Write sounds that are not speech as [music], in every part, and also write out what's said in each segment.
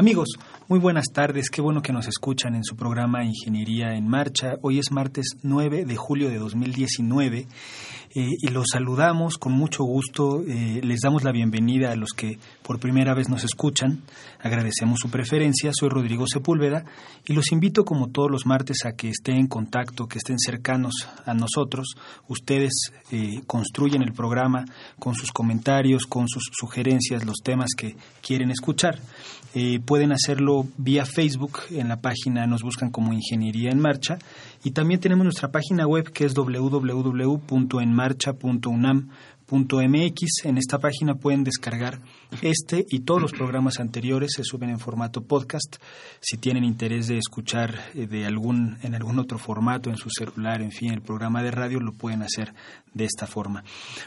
Amigos, muy buenas tardes, qué bueno que nos escuchan en su programa Ingeniería en Marcha. Hoy es martes 9 de julio de 2019 eh, y los saludamos con mucho gusto. Eh, les damos la bienvenida a los que por primera vez nos escuchan. Agradecemos su preferencia. Soy Rodrigo Sepúlveda y los invito, como todos los martes, a que estén en contacto, que estén cercanos a nosotros. Ustedes eh, construyen el programa con sus comentarios, con sus sugerencias, los temas que quieren escuchar. Pueden hacerlo vía Facebook. En la página nos buscan como Ingeniería en Marcha. Y también tenemos nuestra página web que es www.enmarcha.unam marcha.unam.mx. En esta página pueden descargar este y todos los programas anteriores, se suben en formato podcast. Si tienen interés de escuchar eh, de algún, en algún otro formato, en su celular, en fin, el programa de radio, lo pueden hacer de esta forma.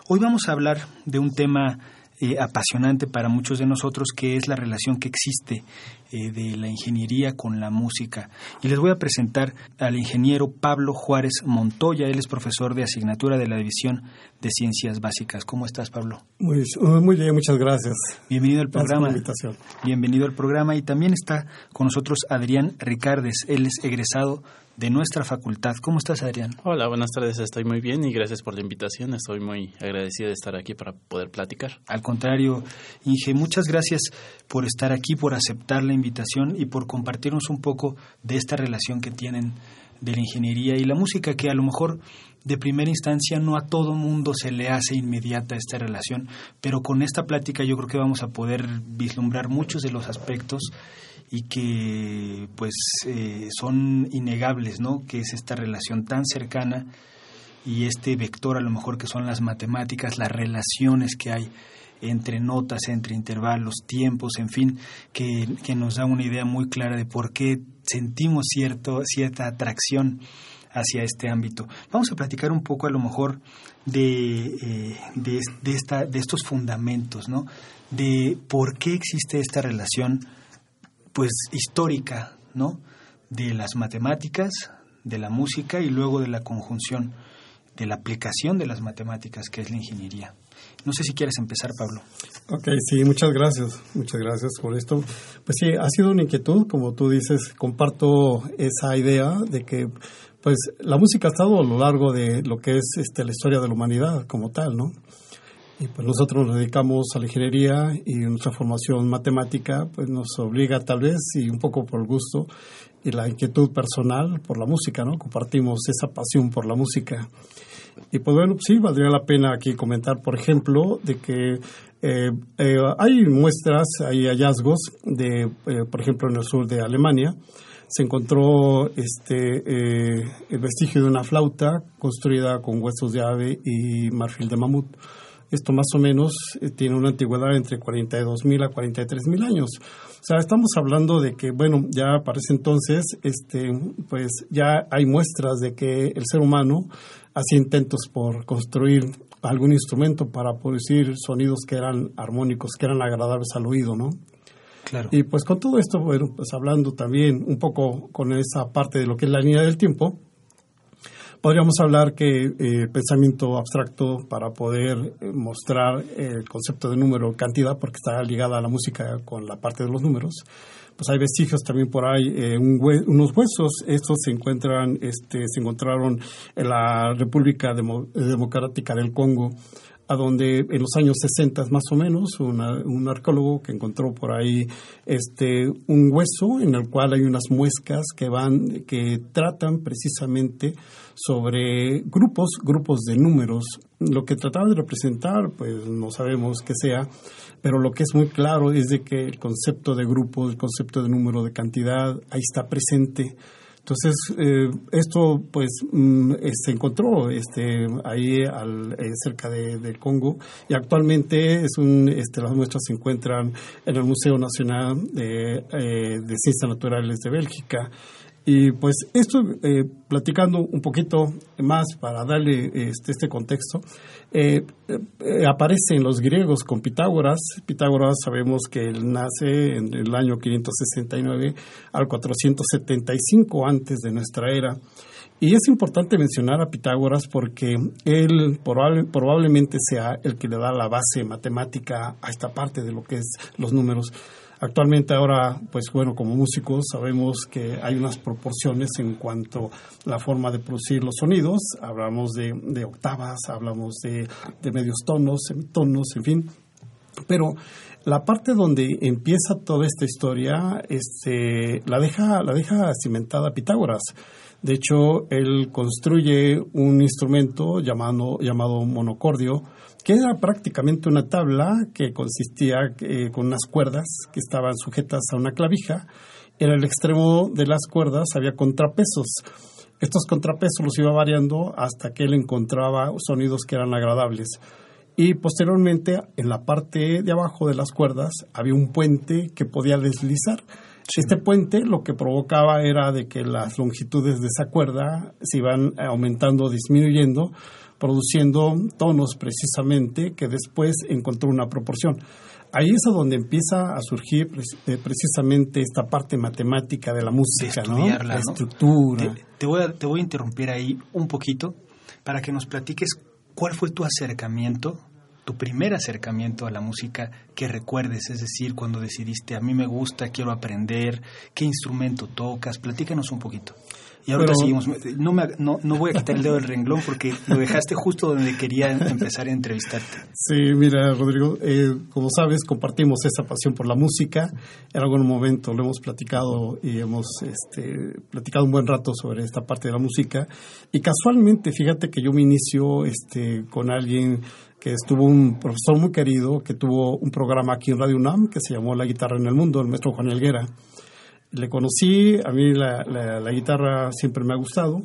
Hoy vamos a hablar de un tema eh, apasionante para muchos de nosotros, que es la relación que existe eh, de la ingeniería con la música. Y les voy a presentar al ingeniero Pablo Juárez Montoya. Él es profesor de asignatura de la División de Ciencias Básicas. ¿Cómo estás, Pablo? Muy, muy bien, muchas gracias. Bienvenido al programa. invitación. Bienvenido al programa. Y también está con nosotros Adrián Ricardes. Él es egresado de nuestra facultad. ¿Cómo estás, Adrián? Hola, buenas tardes. Estoy muy bien y gracias por la invitación. Estoy muy agradecido de estar aquí para poder platicar. Al contrario, Inge, muchas gracias por estar aquí, por aceptar la invitación y por compartirnos un poco de esta relación que tienen de la ingeniería y la música, que a lo mejor de primera instancia no a todo mundo se le hace inmediata esta relación, pero con esta plática yo creo que vamos a poder vislumbrar muchos de los aspectos y que pues eh, son innegables, ¿no? Que es esta relación tan cercana y este vector a lo mejor que son las matemáticas, las relaciones que hay entre notas, entre intervalos, tiempos, en fin, que, nos da una idea muy clara de por qué sentimos cierto, cierta atracción hacia este ámbito. Vamos a platicar un poco a lo mejor de, eh, de, de, esta, de estos fundamentos, ¿no? De por qué existe esta relación pues histórica, ¿no? De las matemáticas, de la música y luego de la conjunción, de la aplicación de las matemáticas, que es la ingeniería. No sé si quieres empezar, Pablo. Ok, sí, muchas gracias. Muchas gracias por esto. Pues sí, ha sido una inquietud, como tú dices, comparto esa idea de que pues la música ha estado a lo largo de lo que es este, la historia de la humanidad como tal, ¿no? Y pues nosotros nos dedicamos a la ingeniería y nuestra formación matemática pues nos obliga tal vez y un poco por gusto y la inquietud personal por la música, ¿no? Compartimos esa pasión por la música. Y pues bueno, sí, valdría la pena aquí comentar, por ejemplo, de que eh, eh, hay muestras, hay hallazgos de, eh, por ejemplo, en el sur de Alemania, se encontró este el vestigio de una flauta construida con huesos de ave y marfil de mamut. Esto más o menos eh, tiene una antigüedad entre 42 mil a 43 mil años. O sea, estamos hablando de que, bueno, ya para ese entonces, este, pues ya hay muestras de que el ser humano hacía intentos por construir algún instrumento para producir sonidos que eran armónicos, que eran agradables al oído, ¿no? Claro. Y pues con todo esto, bueno, pues hablando también un poco con esa parte de lo que es la línea del tiempo, Podríamos hablar que eh, pensamiento abstracto para poder eh, mostrar el concepto de número, cantidad, porque está ligada a la música con la parte de los números, pues hay vestigios también por ahí, eh, unos huesos, estos se encuentran, este, se encontraron en la República Democrática del Congo a donde en los años 60 más o menos, un arqueólogo que encontró por ahí este, un hueso en el cual hay unas muescas que van, que tratan precisamente sobre grupos, grupos de números. Lo que trataba de representar, pues no sabemos qué sea, pero lo que es muy claro es de que el concepto de grupo, el concepto de número, de cantidad, ahí está presente entonces, eh, esto pues mm, eh, se encontró este, ahí al, eh, cerca de, del Congo y actualmente es un, este, las muestras se encuentran en el Museo Nacional de, de Ciencias Naturales de Bélgica. Y pues esto, eh, platicando un poquito más para darle este, este contexto, eh, eh, aparece en los griegos con Pitágoras. Pitágoras sabemos que él nace en el año 569 al 475 antes de nuestra era. Y es importante mencionar a Pitágoras porque él probablemente sea el que le da la base matemática a esta parte de lo que es los números. Actualmente ahora, pues bueno, como músicos sabemos que hay unas proporciones en cuanto a la forma de producir los sonidos. Hablamos de, octavas, hablamos de, medios tonos, semitonos, en fin. Pero la parte donde empieza toda esta historia este, la, deja, la deja cimentada Pitágoras. De hecho, él construye un instrumento llamado, llamado monocordio, que era prácticamente una tabla que consistía eh, con unas cuerdas que estaban sujetas a una clavija. En el extremo de las cuerdas había contrapesos. Estos contrapesos los iba variando hasta que él encontraba sonidos que eran agradables. Y posteriormente, en la parte de abajo de las cuerdas, había un puente que podía deslizar. Este puente lo que provocaba era de que las longitudes de esa cuerda se iban aumentando o disminuyendo produciendo tonos precisamente que después encontró una proporción. Ahí es donde empieza a surgir eh, precisamente esta parte matemática de la música, ¿no? La estructura. Te, voy a, te voy a interrumpir ahí un poquito para que nos platiques cuál fue tu acercamiento, tu primer acercamiento a la música que recuerdes, es decir, cuando decidiste, a mí me gusta, quiero aprender, qué instrumento tocas, platícanos un poquito. Y ahora seguimos. No, me, no, no, voy a quitar el dedo del renglón porque lo dejaste justo donde quería empezar a entrevistarte. Sí, mira, Rodrigo, eh, como sabes, compartimos esa pasión por la música. En algún momento lo hemos platicado y hemos este, platicado un buen rato sobre esta parte de la música. Y casualmente, fíjate que yo me inicio este, con alguien que estuvo un profesor muy querido que tuvo un programa aquí en Radio UNAM que se llamó La Guitarra en el Mundo, el maestro Juan Elguera le conocí, a mí la, la, guitarra siempre me ha gustado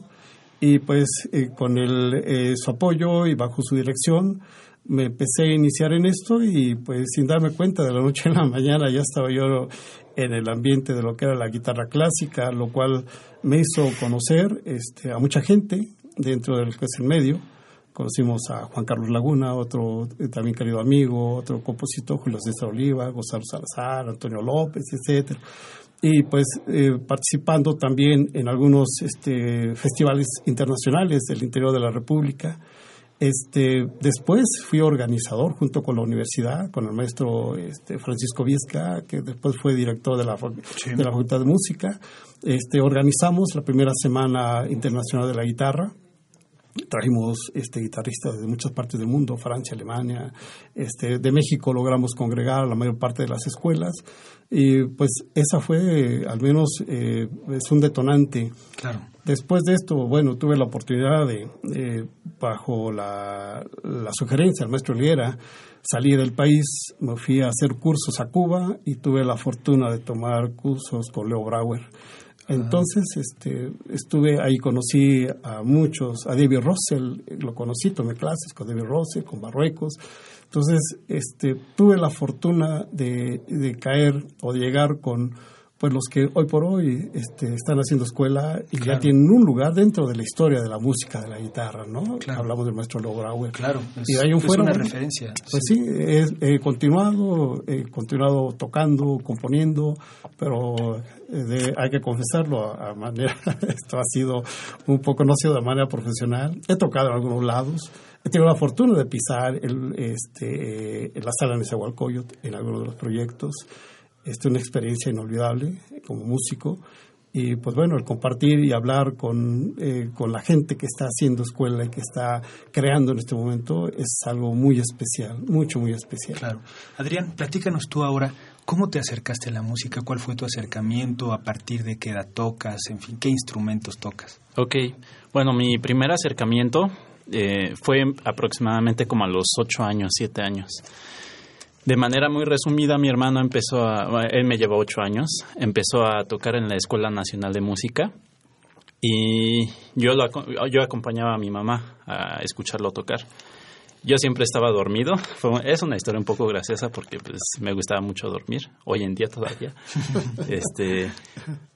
y pues eh, con el, eh, su apoyo y bajo su dirección me empecé a iniciar en esto y pues sin darme cuenta de la noche a la mañana ya estaba yo en el ambiente de lo que era la guitarra clásica, lo cual me hizo conocer este, a mucha gente dentro del que es el medio. Conocimos a Juan Carlos Laguna, otro eh, también querido amigo, otro compositor, Julio César Oliva, Gonzalo Salazar, Antonio López, etcétera y pues eh, participando también en algunos este, festivales internacionales del interior de la República. Este, después fui organizador junto con la universidad, con el maestro este, Francisco Viesca, que después fue director de la, de la Facultad de Música. Este, organizamos la primera Semana Internacional de la Guitarra, trajimos este, guitarristas de muchas partes del mundo, Francia, Alemania, este, de México logramos congregar a la mayor parte de las escuelas y pues esa fue al menos eh, es un detonante. Claro. Después de esto, bueno, tuve la oportunidad de, bajo la, la, sugerencia del maestro Liera, salí del país, me fui a hacer cursos a Cuba y tuve la fortuna de tomar cursos con Leo Brauer. Entonces, este, estuve ahí, conocí a muchos, a David Russell, lo conocí, tomé clases con David Russell, con Marruecos. Entonces, este, tuve la fortuna de, de caer o de llegar con pues los que hoy por hoy este, están haciendo escuela y ya tienen un lugar dentro de la historia de la música de la guitarra, ¿no? Hablamos del maestro Lowe Claro, y hay un fuera, una referencia. Pues sí, he, continuado, he continuado tocando, componiendo, pero eh, hay que confesarlo a, manera, [laughs] esto ha sido un poco, no ha sido de manera profesional. He tocado en algunos lados, he tenido la fortuna de pisar el, este, eh, la sala de Nezahualcóyotl en algunos de los proyectos. Esta es una experiencia inolvidable como músico. y pues bueno, el compartir y hablar con, eh, con la gente que está haciendo escuela y que está creando en este momento es algo muy especial, mucho, muy especial. Claro. Adrián, platícanos tú ahora, ¿cómo te acercaste a la música? ¿Cuál fue tu acercamiento? ¿A partir de qué edad tocas? En fin, ¿qué instrumentos tocas? Ok, bueno, mi primer acercamiento eh, fue aproximadamente como a los ocho años, siete años. De manera muy resumida, mi hermano empezó a, él me llevó ocho años, empezó a tocar en la Escuela Nacional de Música y yo, lo, yo acompañaba a mi mamá a escucharlo tocar. Yo siempre estaba dormido. es una historia un poco graciosa porque pues, me gustaba mucho dormir, hoy en día todavía. [laughs] este,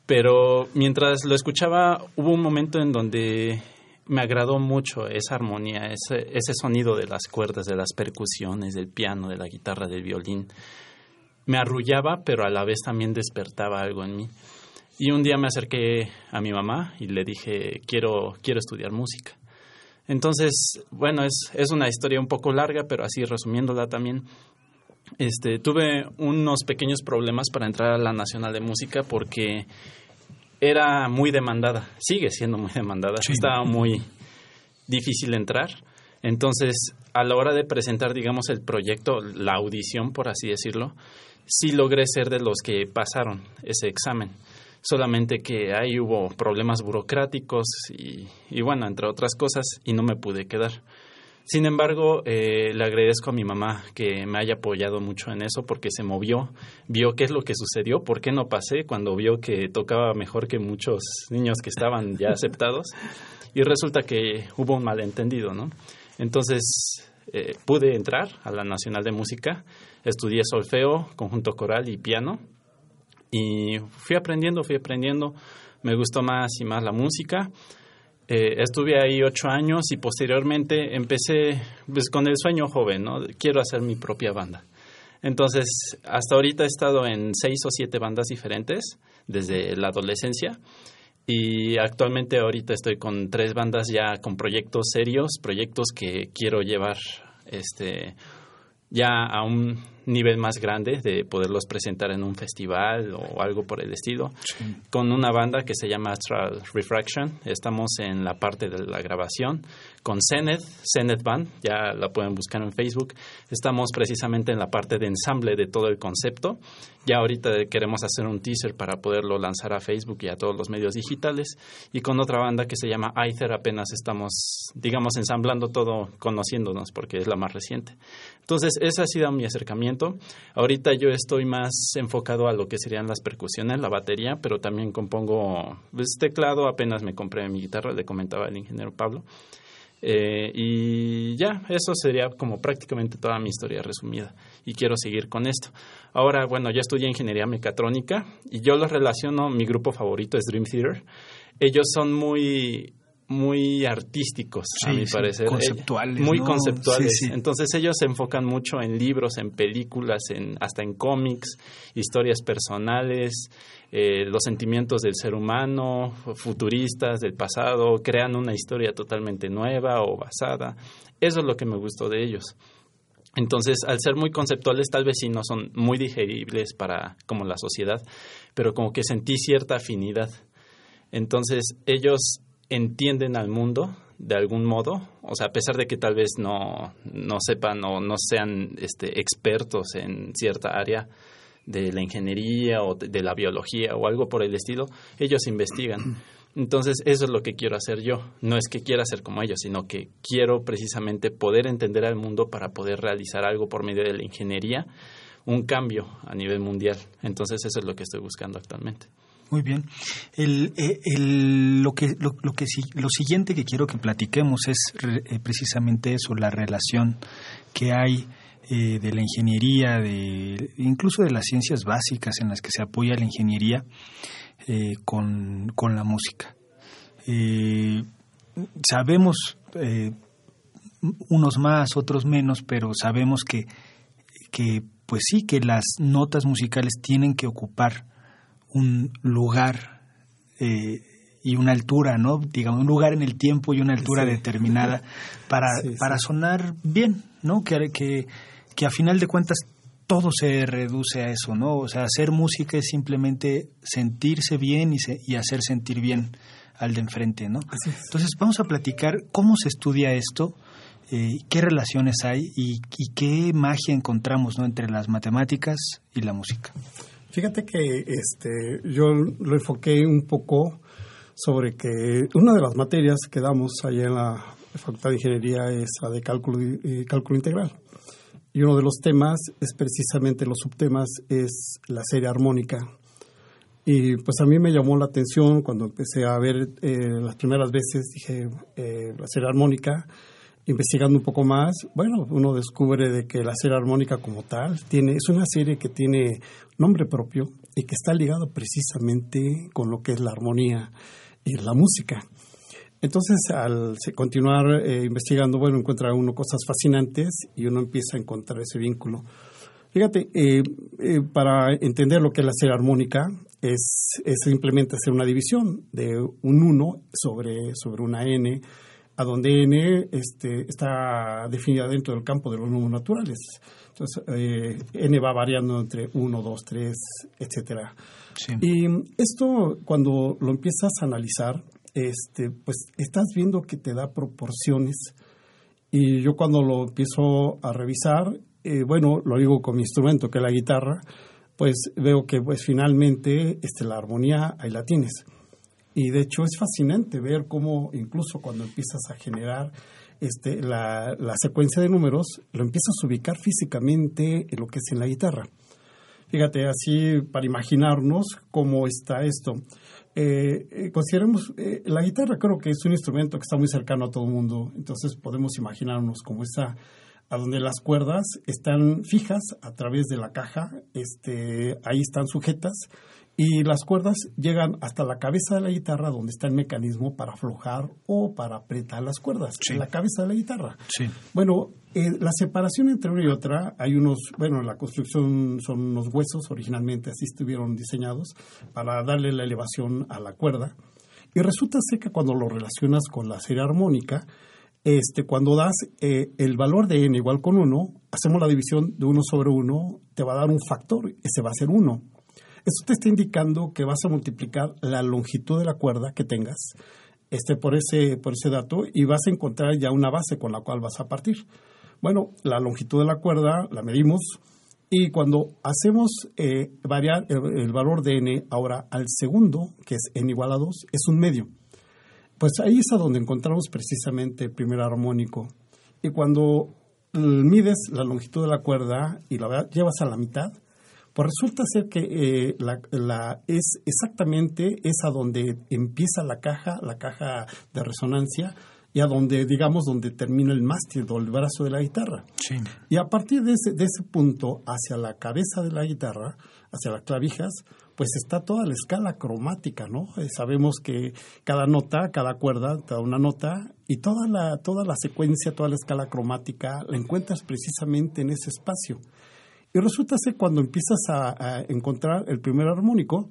pero mientras lo escuchaba, hubo un momento en donde me agradó mucho esa armonía, ese, ese sonido de las cuerdas, de las percusiones, del piano, de la guitarra, del violín. Me arrullaba, pero a la vez también despertaba algo en mí. Y un día me acerqué a mi mamá y le dije, quiero, quiero estudiar música. Entonces, bueno, es, es una historia un poco larga, pero así resumiéndola también, este, tuve unos pequeños problemas para entrar a la Nacional de Música porque era muy demandada, sigue siendo muy demandada, estaba muy difícil entrar. Entonces, a la hora de presentar, digamos, el proyecto, la audición, por así decirlo, sí logré ser de los que pasaron ese examen. Solamente que ahí hubo problemas burocráticos y, y bueno, entre otras cosas, y no me pude quedar. Sin embargo, eh, le agradezco a mi mamá que me haya apoyado mucho en eso porque se movió, vio qué es lo que sucedió, por qué no pasé cuando vio que tocaba mejor que muchos niños que estaban ya [laughs] aceptados y resulta que hubo un malentendido, ¿no? Entonces eh, pude entrar a la Nacional de Música, estudié solfeo, conjunto coral y piano y fui aprendiendo, fui aprendiendo, me gustó más y más la música eh, estuve ahí ocho años y posteriormente empecé pues, con el sueño joven, ¿no? Quiero hacer mi propia banda. Entonces, hasta ahorita he estado en seis o siete bandas diferentes desde la adolescencia y actualmente ahorita estoy con tres bandas ya con proyectos serios, proyectos que quiero llevar este ya a un nivel más grande de poderlos presentar en un festival o algo por el estilo, con una banda que se llama Astral Refraction. Estamos en la parte de la grabación con Zenith, Zenith Band, ya la pueden buscar en Facebook. Estamos precisamente en la parte de ensamble de todo el concepto. Ya ahorita queremos hacer un teaser para poderlo lanzar a Facebook y a todos los medios digitales. Y con otra banda que se llama Aether apenas estamos, digamos, ensamblando todo, conociéndonos, porque es la más reciente. Entonces, ese ha sido mi acercamiento. Ahorita yo estoy más enfocado a lo que serían las percusiones, la batería, pero también compongo pues, teclado. Apenas me compré mi guitarra, le comentaba el ingeniero Pablo. Eh, y ya, eso sería como prácticamente toda mi historia resumida. Y quiero seguir con esto. Ahora, bueno, yo estudié ingeniería mecatrónica y yo los relaciono, mi grupo favorito es Dream Theater. Ellos son muy muy artísticos, a mi parecer. Conceptuales. muy conceptuales. Entonces ellos se enfocan mucho en libros, en películas, en, hasta en cómics, historias personales, eh, los sentimientos del ser humano, futuristas, del pasado, crean una historia totalmente nueva o basada. Eso es lo que me gustó de ellos. Entonces, al ser muy conceptuales, tal vez sí no son muy digeribles para como la sociedad, pero como que sentí cierta afinidad. Entonces, ellos entienden al mundo de algún modo, o sea, a pesar de que tal vez no, no sepan o no sean este, expertos en cierta área de la ingeniería o de la biología o algo por el estilo, ellos investigan. [clears throat] Entonces, eso es lo que quiero hacer yo. No es que quiera ser como ellos, sino que quiero precisamente poder entender al mundo para poder realizar algo por medio de la ingeniería, un cambio a nivel mundial. Entonces, eso es lo que estoy buscando actualmente. Muy bien. Eh, el, lo, que, lo, que, lo siguiente que quiero que platiquemos es eh, precisamente eso, la relación que hay eh, de la ingeniería, de, incluso de las ciencias básicas en las que se apoya la ingeniería con, con, la música. sabemos, unos más, otros menos, pero sabemos que, que, pues sí, que las notas musicales tienen que ocupar un lugar eh, y una altura, ¿no? Digamos, un lugar en el tiempo y una altura determinada [laughs] para, para sonar bien, ¿no? Que, que, que a final de cuentas todo se reduce a eso, ¿no? O sea, hacer música es simplemente sentirse bien y, y hacer sentir bien al de enfrente, ¿no? Entonces, vamos a platicar cómo se estudia esto, eh, qué relaciones hay y, qué magia encontramos, ¿no? Entre las matemáticas y la música. Fíjate que este, yo lo enfoqué un poco sobre que una de las materias que damos allá en la Facultad de Ingeniería es la de cálculo, cálculo integral. Y uno de los temas es precisamente los subtemas es la serie armónica. Y pues a mí me llamó la atención cuando empecé a ver eh, las primeras veces, dije, eh, la serie armónica, investigando un poco más, bueno, uno descubre de que la serie armónica como tal tiene, es una serie que tiene nombre propio y que está ligado precisamente con lo que es la armonía y la música. Entonces, al continuar eh, investigando, bueno, encuentra uno cosas fascinantes y uno empieza a encontrar ese vínculo. Fíjate, eh, eh, para entender lo que es la serie armónica, es, es, simplemente hacer una división de un 1 sobre, sobre una n, a donde n este, está definida dentro del campo de los números naturales. Entonces, n va variando entre 1, 2, 3, etcétera. Y esto, cuando lo empiezas a analizar, este, pues estás viendo que te da proporciones. Y yo cuando lo empiezo a revisar, eh, bueno, lo digo con mi instrumento, que es la guitarra, pues veo que pues finalmente este, la armonía ahí la tienes. Y de hecho es fascinante ver cómo incluso cuando empiezas a generar este, la, la secuencia de números, lo empiezas a ubicar físicamente en lo que es en la guitarra. Fíjate, así para imaginarnos cómo está esto. Eh, eh, consideremos, eh, la guitarra creo que es un instrumento que está muy cercano a todo el mundo, entonces podemos imaginarnos como esa, a donde las cuerdas están fijas a través de la caja, este, ahí están sujetas y las cuerdas llegan hasta la cabeza de la guitarra donde está el mecanismo para aflojar o para apretar las cuerdas, en la cabeza de la guitarra. Sí. Bueno, eh, la separación entre una y otra, hay unos, bueno, la construcción son unos huesos, originalmente así estuvieron diseñados, para darle la elevación a la cuerda. Y resulta ser que cuando lo relacionas con la serie armónica, este, cuando das eh, el valor de n igual con 1, hacemos la división de 1 sobre 1, te va a dar un factor, ese va a ser 1. Esto te está indicando que vas a multiplicar la longitud de la cuerda que tengas este, por, ese, por ese dato y vas a encontrar ya una base con la cual vas a partir. Bueno, la longitud de la cuerda la medimos y cuando hacemos eh, variar el, valor de n ahora al segundo, que es n igual a 2, es un medio. Pues ahí es a donde encontramos precisamente el primer armónico. Y cuando mides la longitud de la cuerda y la llevas a la mitad, pues resulta ser que eh, la, es exactamente esa donde empieza la caja, la caja de resonancia, y a donde, digamos, donde termina el mástil o el brazo de la guitarra. Y a partir de ese, de ese punto, hacia la cabeza de la guitarra, hacia las clavijas, pues está toda la escala cromática, ¿no? Eh, sabemos que cada nota, cada cuerda, da una nota, y toda la, toda la secuencia, toda la escala cromática, la encuentras precisamente en ese espacio. Y resulta ser cuando empiezas a, encontrar el primer armónico,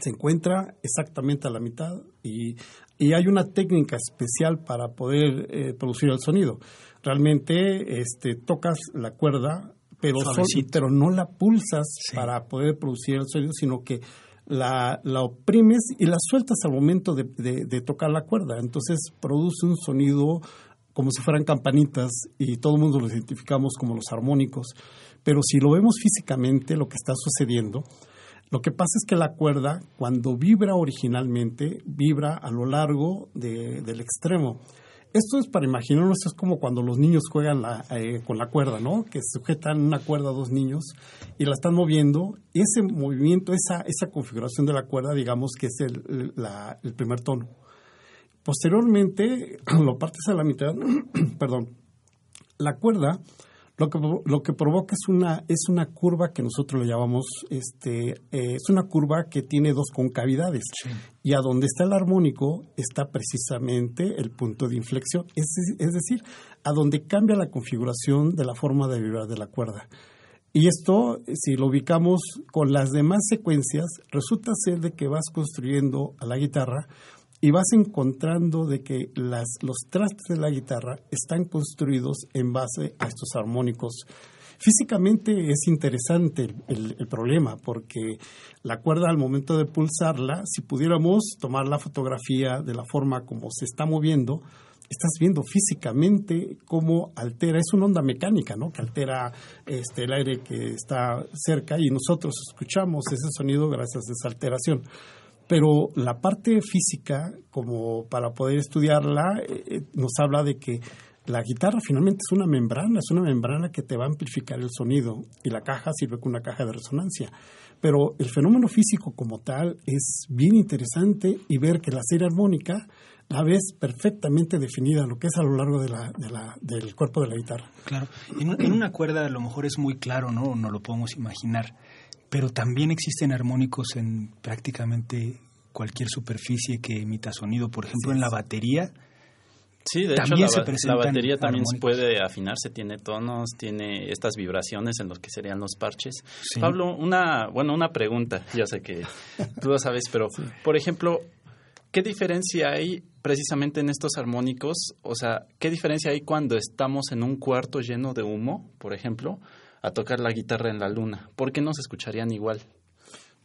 se encuentra exactamente a la mitad y, hay una técnica especial para poder eh, producir el sonido. Realmente este, tocas la cuerda, pero, pero no la pulsas para poder producir el sonido, sino que la, la oprimes y la sueltas al momento de, de, tocar la cuerda. Entonces produce un sonido como si fueran campanitas y todo el mundo lo identificamos como los armónicos. Pero si lo vemos físicamente, lo que está sucediendo, lo que pasa es que la cuerda, cuando vibra originalmente, vibra a lo largo del extremo. Esto es para imaginarnos, es como cuando los niños juegan eh, con la cuerda, ¿no? Que sujetan una cuerda a dos niños y la están moviendo. Ese movimiento, esa, esa configuración de la cuerda, digamos que es el, el primer tono. Posteriormente, [clears throat] lo partes a la mitad, [clears throat] perdón, la cuerda lo que, lo que provoca es una, es una curva que nosotros le llamamos, este, eh, es una curva que tiene dos concavidades. Y a donde está el armónico está precisamente el punto de inflexión. Es, es decir, a donde cambia la configuración de la forma de vibrar de la cuerda. Y esto, si lo ubicamos con las demás secuencias, resulta ser de que vas construyendo a la guitarra y vas encontrando de que las, los trastes de la guitarra están construidos en base a estos armónicos Físicamente es interesante el, problema porque la cuerda al momento de pulsarla, si pudiéramos tomar la fotografía de la forma como se está moviendo, estás viendo físicamente cómo altera, es una onda mecánica, ¿no? Que altera este, el aire que está cerca y nosotros escuchamos ese sonido gracias a esa alteración. Pero la parte física, como para poder estudiarla, eh, eh, nos habla de que la guitarra finalmente es una membrana, es una membrana que te va a amplificar el sonido y la caja sirve como una caja de resonancia. Pero el fenómeno físico como tal es bien interesante y ver que la serie armónica la ves perfectamente definida, lo que es a lo largo de la, de la, del cuerpo de la guitarra. Claro, en, en, una cuerda a lo mejor es muy claro, ¿no? No lo podemos imaginar, pero también existen armónicos en prácticamente cualquier superficie que emita sonido. Por ejemplo, en la batería. Sí, de hecho la, la, batería también puede afinarse, tiene tonos, tiene estas vibraciones en los que serían los parches. Pablo, una, bueno, una pregunta, ya sé que [laughs] tú lo sabes, pero por ejemplo, ¿qué diferencia hay precisamente en estos armónicos? O sea, ¿qué diferencia hay cuando estamos en un cuarto lleno de humo, por ejemplo, a tocar la guitarra en la luna? ¿Por qué no se escucharían igual?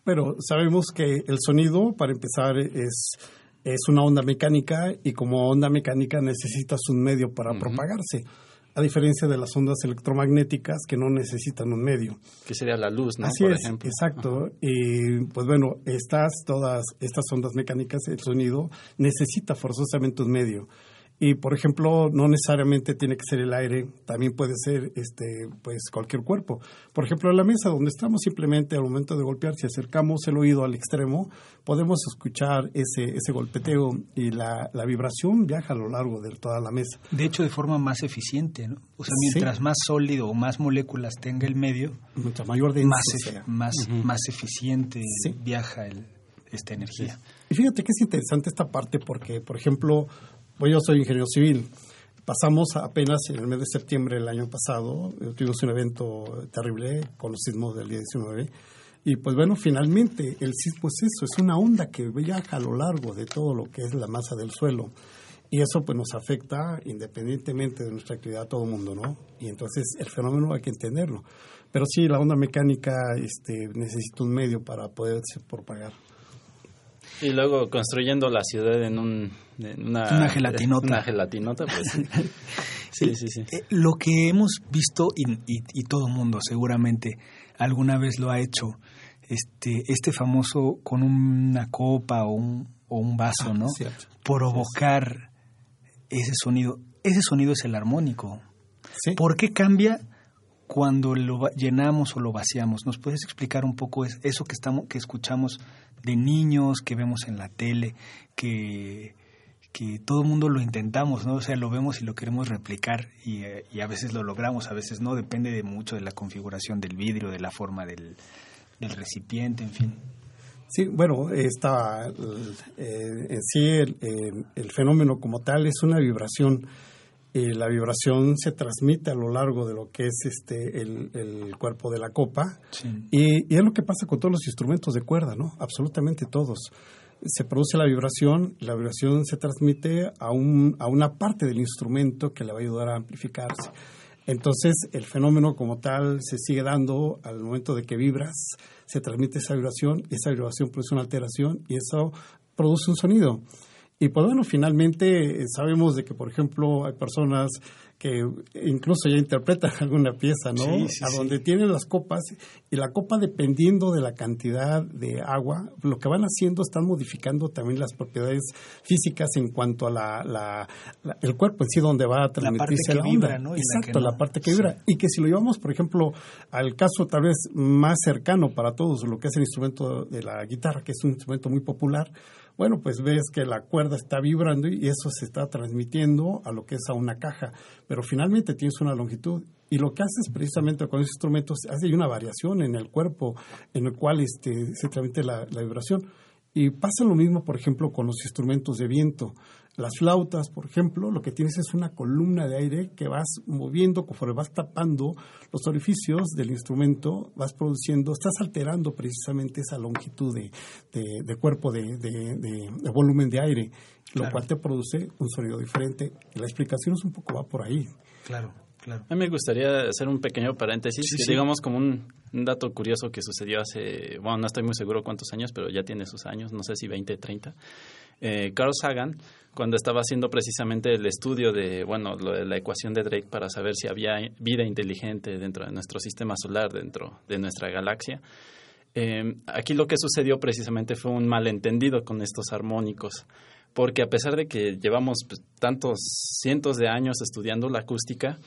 Pero sabemos que el sonido, para empezar, es, es una onda mecánica y como onda mecánica necesitas un medio para propagarse, a diferencia de las ondas electromagnéticas que no necesitan un medio. Que sería la luz, ¿no? Así es, exacto. Y pues bueno, estas, todas estas ondas mecánicas, el sonido necesita forzosamente un medio. Y por ejemplo, no necesariamente tiene que ser el aire, también puede ser este pues cualquier cuerpo. Por ejemplo, en la mesa donde estamos simplemente al momento de golpear, si acercamos el oído al extremo, podemos escuchar ese, ese golpeteo y la, la vibración viaja a lo largo de toda la mesa. De hecho, de forma más eficiente, ¿no? O sea, mientras más sólido o más moléculas tenga el medio, mucha mayor más, más, más eficiente viaja el, esta energía. Y fíjate que es interesante esta parte porque, por ejemplo, pues yo soy ingeniero civil. Pasamos apenas en el mes de septiembre del año pasado, eh, tuvimos un evento terrible con los sismos del día 19. Y pues bueno, finalmente el sismo es eso, es una onda que viaja a lo largo de todo lo que es la masa del suelo. Y eso pues nos afecta independientemente de nuestra actividad a todo el mundo, ¿no? Y entonces el fenómeno hay que entenderlo. Pero sí, la onda mecánica este, necesita un medio para poderse propagar. Y luego construyendo la ciudad en, un, una, gelatinota. Una gelatinota, pues. [laughs] sí, sí, sí. Eh, lo que hemos visto, y, y, todo mundo seguramente alguna vez lo ha hecho, este, este famoso con una copa o un, o un vaso, ah, ¿no? Provocar ese sonido. Ese sonido es el armónico. ¿Por qué cambia cuando lo llenamos o lo vaciamos? ¿Nos puedes explicar un poco eso que, estamos, que escuchamos de niños que vemos en la tele, que, que todo el mundo lo intentamos, ¿no? O sea, lo vemos y lo queremos replicar y, eh, y, a veces lo logramos, a veces no, depende de mucho de la configuración del vidrio, de la forma del, del recipiente, en fin. Sí, bueno, está, eh, en sí el, el, fenómeno como tal es una vibración y la vibración se transmite a lo largo de lo que es este el, el cuerpo de la copa y, y, es lo que pasa con todos los instrumentos de cuerda, ¿no? Absolutamente todos. Se produce la vibración, la vibración se transmite a, un, a una parte del instrumento que le va a ayudar a amplificarse. Entonces, el fenómeno como tal se sigue dando al momento de que vibras, se transmite esa vibración, esa vibración produce una alteración y eso produce un sonido. Y pues bueno, finalmente eh, sabemos de que, por ejemplo, hay personas que incluso ya interpretan [laughs] alguna pieza, ¿no? a donde tienen las copas y la copa dependiendo de la cantidad de agua, lo que van haciendo están modificando también las propiedades físicas en cuanto a la, el cuerpo en sí donde va a transmitirse la, onda. Exacto, la, parte que vibra. Y que si lo llevamos, por ejemplo, al caso tal vez más cercano para todos, lo que es el instrumento de la guitarra, que es un instrumento muy popular, bueno, pues ves que la cuerda está vibrando y eso se está transmitiendo a lo que es a una caja, pero finalmente tienes una longitud y lo que haces precisamente con esos instrumentos, hace una variación en el cuerpo en el cual este, se transmite la vibración. Y pasa lo mismo, por ejemplo, con los instrumentos de viento. Las flautas, por ejemplo, lo que tienes es una columna de aire que vas moviendo conforme vas tapando los orificios del instrumento, vas produciendo, estás alterando precisamente esa longitud de, de, cuerpo, de, de, volumen de aire, lo cual te produce un sonido diferente. Y la explicación es un poco va por ahí. Claro. A mí me gustaría hacer un pequeño paréntesis, digamos como un, dato curioso que sucedió hace, bueno, no estoy muy seguro cuántos años, pero ya tiene sus años, no sé si 20, 30. Eh, Carl Sagan, cuando estaba haciendo precisamente el estudio de, bueno, de la ecuación de Drake para saber si había vida inteligente dentro de nuestro sistema solar, dentro de nuestra galaxia, eh, aquí lo que sucedió precisamente fue un malentendido con estos armónicos porque a pesar de que llevamos pues, tantos cientos de años estudiando la acústica,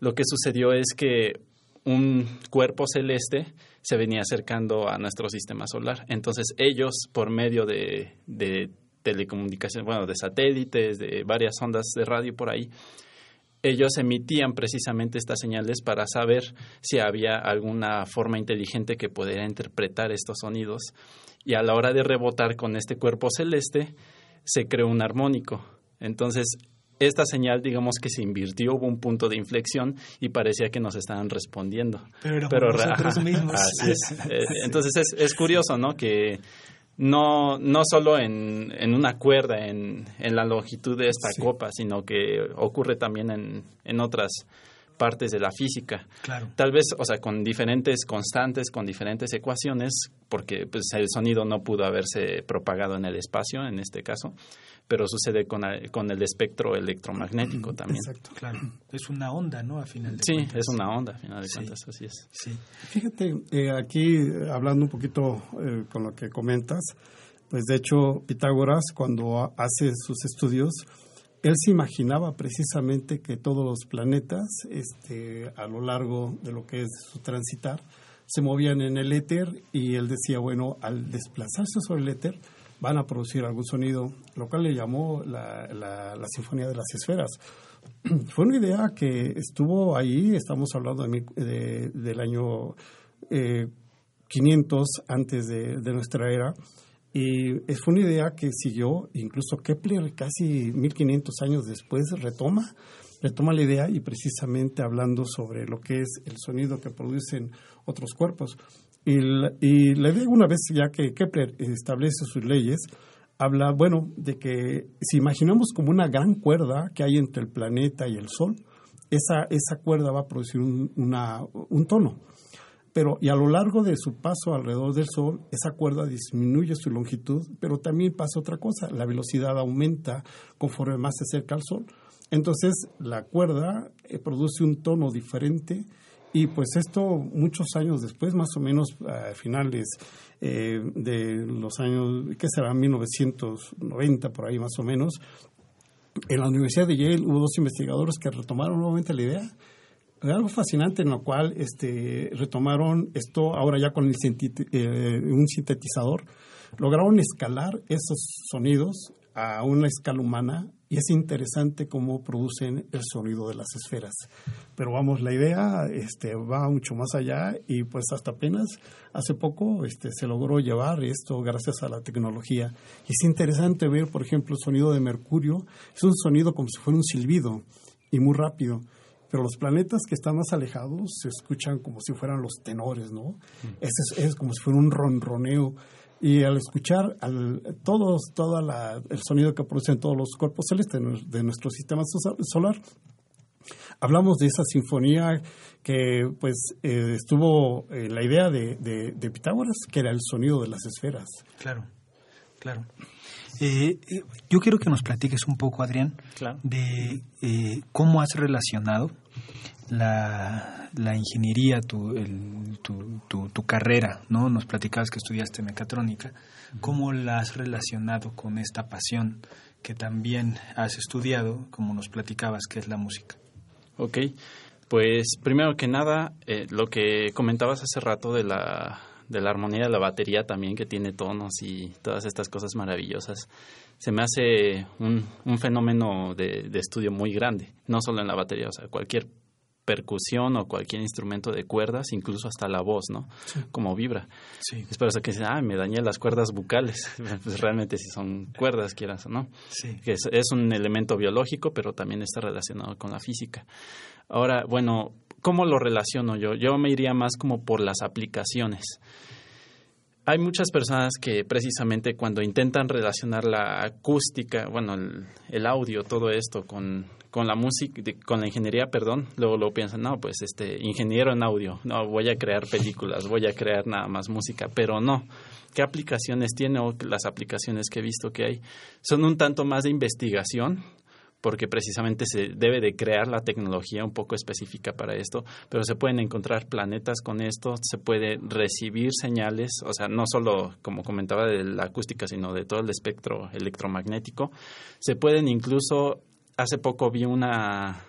lo que sucedió es que un cuerpo celeste se venía acercando a nuestro sistema solar. Entonces ellos, por medio de telecomunicación, bueno, de satélites, de varias ondas de radio por ahí, ellos emitían precisamente estas señales para saber si había alguna forma inteligente que pudiera interpretar estos sonidos. Y a la hora de rebotar con este cuerpo celeste, se creó un armónico. Entonces, esta señal, digamos que se invirtió, hubo un punto de inflexión y parecía que nos estaban respondiendo. Pero, nosotros [laughs] mismos. Así es. [laughs] Eh, entonces es, es, curioso, ¿no? Que no, no solo en, en una cuerda, en, en, la longitud de esta copa, sino que ocurre también en, en otras partes de la física. Claro. Tal vez, o sea, con diferentes constantes, con diferentes ecuaciones, porque pues, el sonido no pudo haberse propagado en el espacio, en este caso, pero sucede con, con el espectro electromagnético también. Exacto, claro. Es una onda, ¿no? A final de sí, es una onda, a final de cuentas, así es. Sí. Fíjate, eh, aquí hablando un poquito eh, con lo que comentas, pues de hecho Pitágoras cuando hace sus estudios, él se imaginaba precisamente que todos los planetas, este, a lo largo de lo que es su transitar, se movían en el éter y él decía, bueno, al desplazarse sobre el éter, van a producir algún sonido, lo cual le llamó la, la, Sinfonía de las Esferas. [clears throat] Fue una idea que estuvo ahí, estamos hablando de, del año 500 eh, antes de, de, nuestra era, y fue una idea que siguió, incluso Kepler casi 1500 años después retoma, retoma la idea y precisamente hablando sobre lo que es el sonido que producen otros cuerpos. Y la, y idea, una vez ya que Kepler establece sus leyes, habla, bueno, de que si imaginamos como una gran cuerda que hay entre el planeta y el Sol, esa, esa cuerda va a producir un, un tono. Pero, y a lo largo de su paso alrededor del Sol, esa cuerda disminuye su longitud, pero también pasa otra cosa, la velocidad aumenta conforme más se acerca al Sol. Entonces, la cuerda eh, produce un tono diferente y pues esto muchos años después, más o menos a finales eh, de los años, ¿qué será? 1990, por ahí más o menos, en la Universidad de Yale hubo dos investigadores que retomaron nuevamente la idea. Algo fascinante en lo cual este, retomaron esto ahora ya con eh, un sintetizador, lograron escalar esos sonidos a una escala humana y es interesante cómo producen el sonido de las esferas. Pero vamos, la idea este, va mucho más allá y pues hasta apenas hace poco este, se logró llevar esto gracias a la tecnología. Y es interesante ver, por ejemplo, el sonido de Mercurio. Es un sonido como si fuera un silbido y muy rápido. Pero los planetas que están más alejados se escuchan como si fueran los tenores, ¿no? Mm. Es, es como si fuera un ronroneo y al escuchar al, todos, todo el sonido que producen todos los cuerpos celestes de nuestro sistema solar, hablamos de esa sinfonía que pues eh, estuvo en la idea de, de, Pitágoras, que era el sonido de las esferas. Claro, claro. Eh, eh, yo quiero que nos platiques un poco, Adrián, de cómo has relacionado la, la ingeniería, tu, tu, tu, carrera, ¿no? Nos platicabas que estudiaste mecatrónica. ¿Cómo la has relacionado con esta pasión que también has estudiado, como nos platicabas, que es la música? Ok, pues primero que nada, eh, lo que comentabas hace rato de la, de la armonía de la batería también, que tiene tonos y todas estas cosas maravillosas, se me hace un, un fenómeno de, de, estudio muy grande, no solo en la batería, o sea, cualquier percusión o cualquier instrumento de cuerdas, incluso hasta la voz, ¿no? Como vibra. Sí. Es por eso que dicen, ah, me dañé las cuerdas bucales. [laughs] pues realmente si son cuerdas, quieras o no. Sí. Que es, es, un elemento biológico, pero también está relacionado con la física. Ahora, bueno, ¿cómo lo relaciono yo? Yo me iría más como por las aplicaciones. Hay muchas personas que precisamente cuando intentan relacionar la acústica, bueno, el, el audio, todo esto con, con la música, con la ingeniería, perdón, luego lo piensan, no, pues este ingeniero en audio, no, voy a crear películas, voy a crear nada más música, pero no. ¿Qué aplicaciones tiene o las aplicaciones que he visto que hay? Son un tanto más de investigación, porque precisamente se debe de crear la tecnología un poco específica para esto, pero se pueden encontrar planetas con esto, se puede recibir señales, o sea, no solo, como comentaba, de la acústica, sino de todo el espectro electromagnético. Se pueden incluso, hace poco vi una,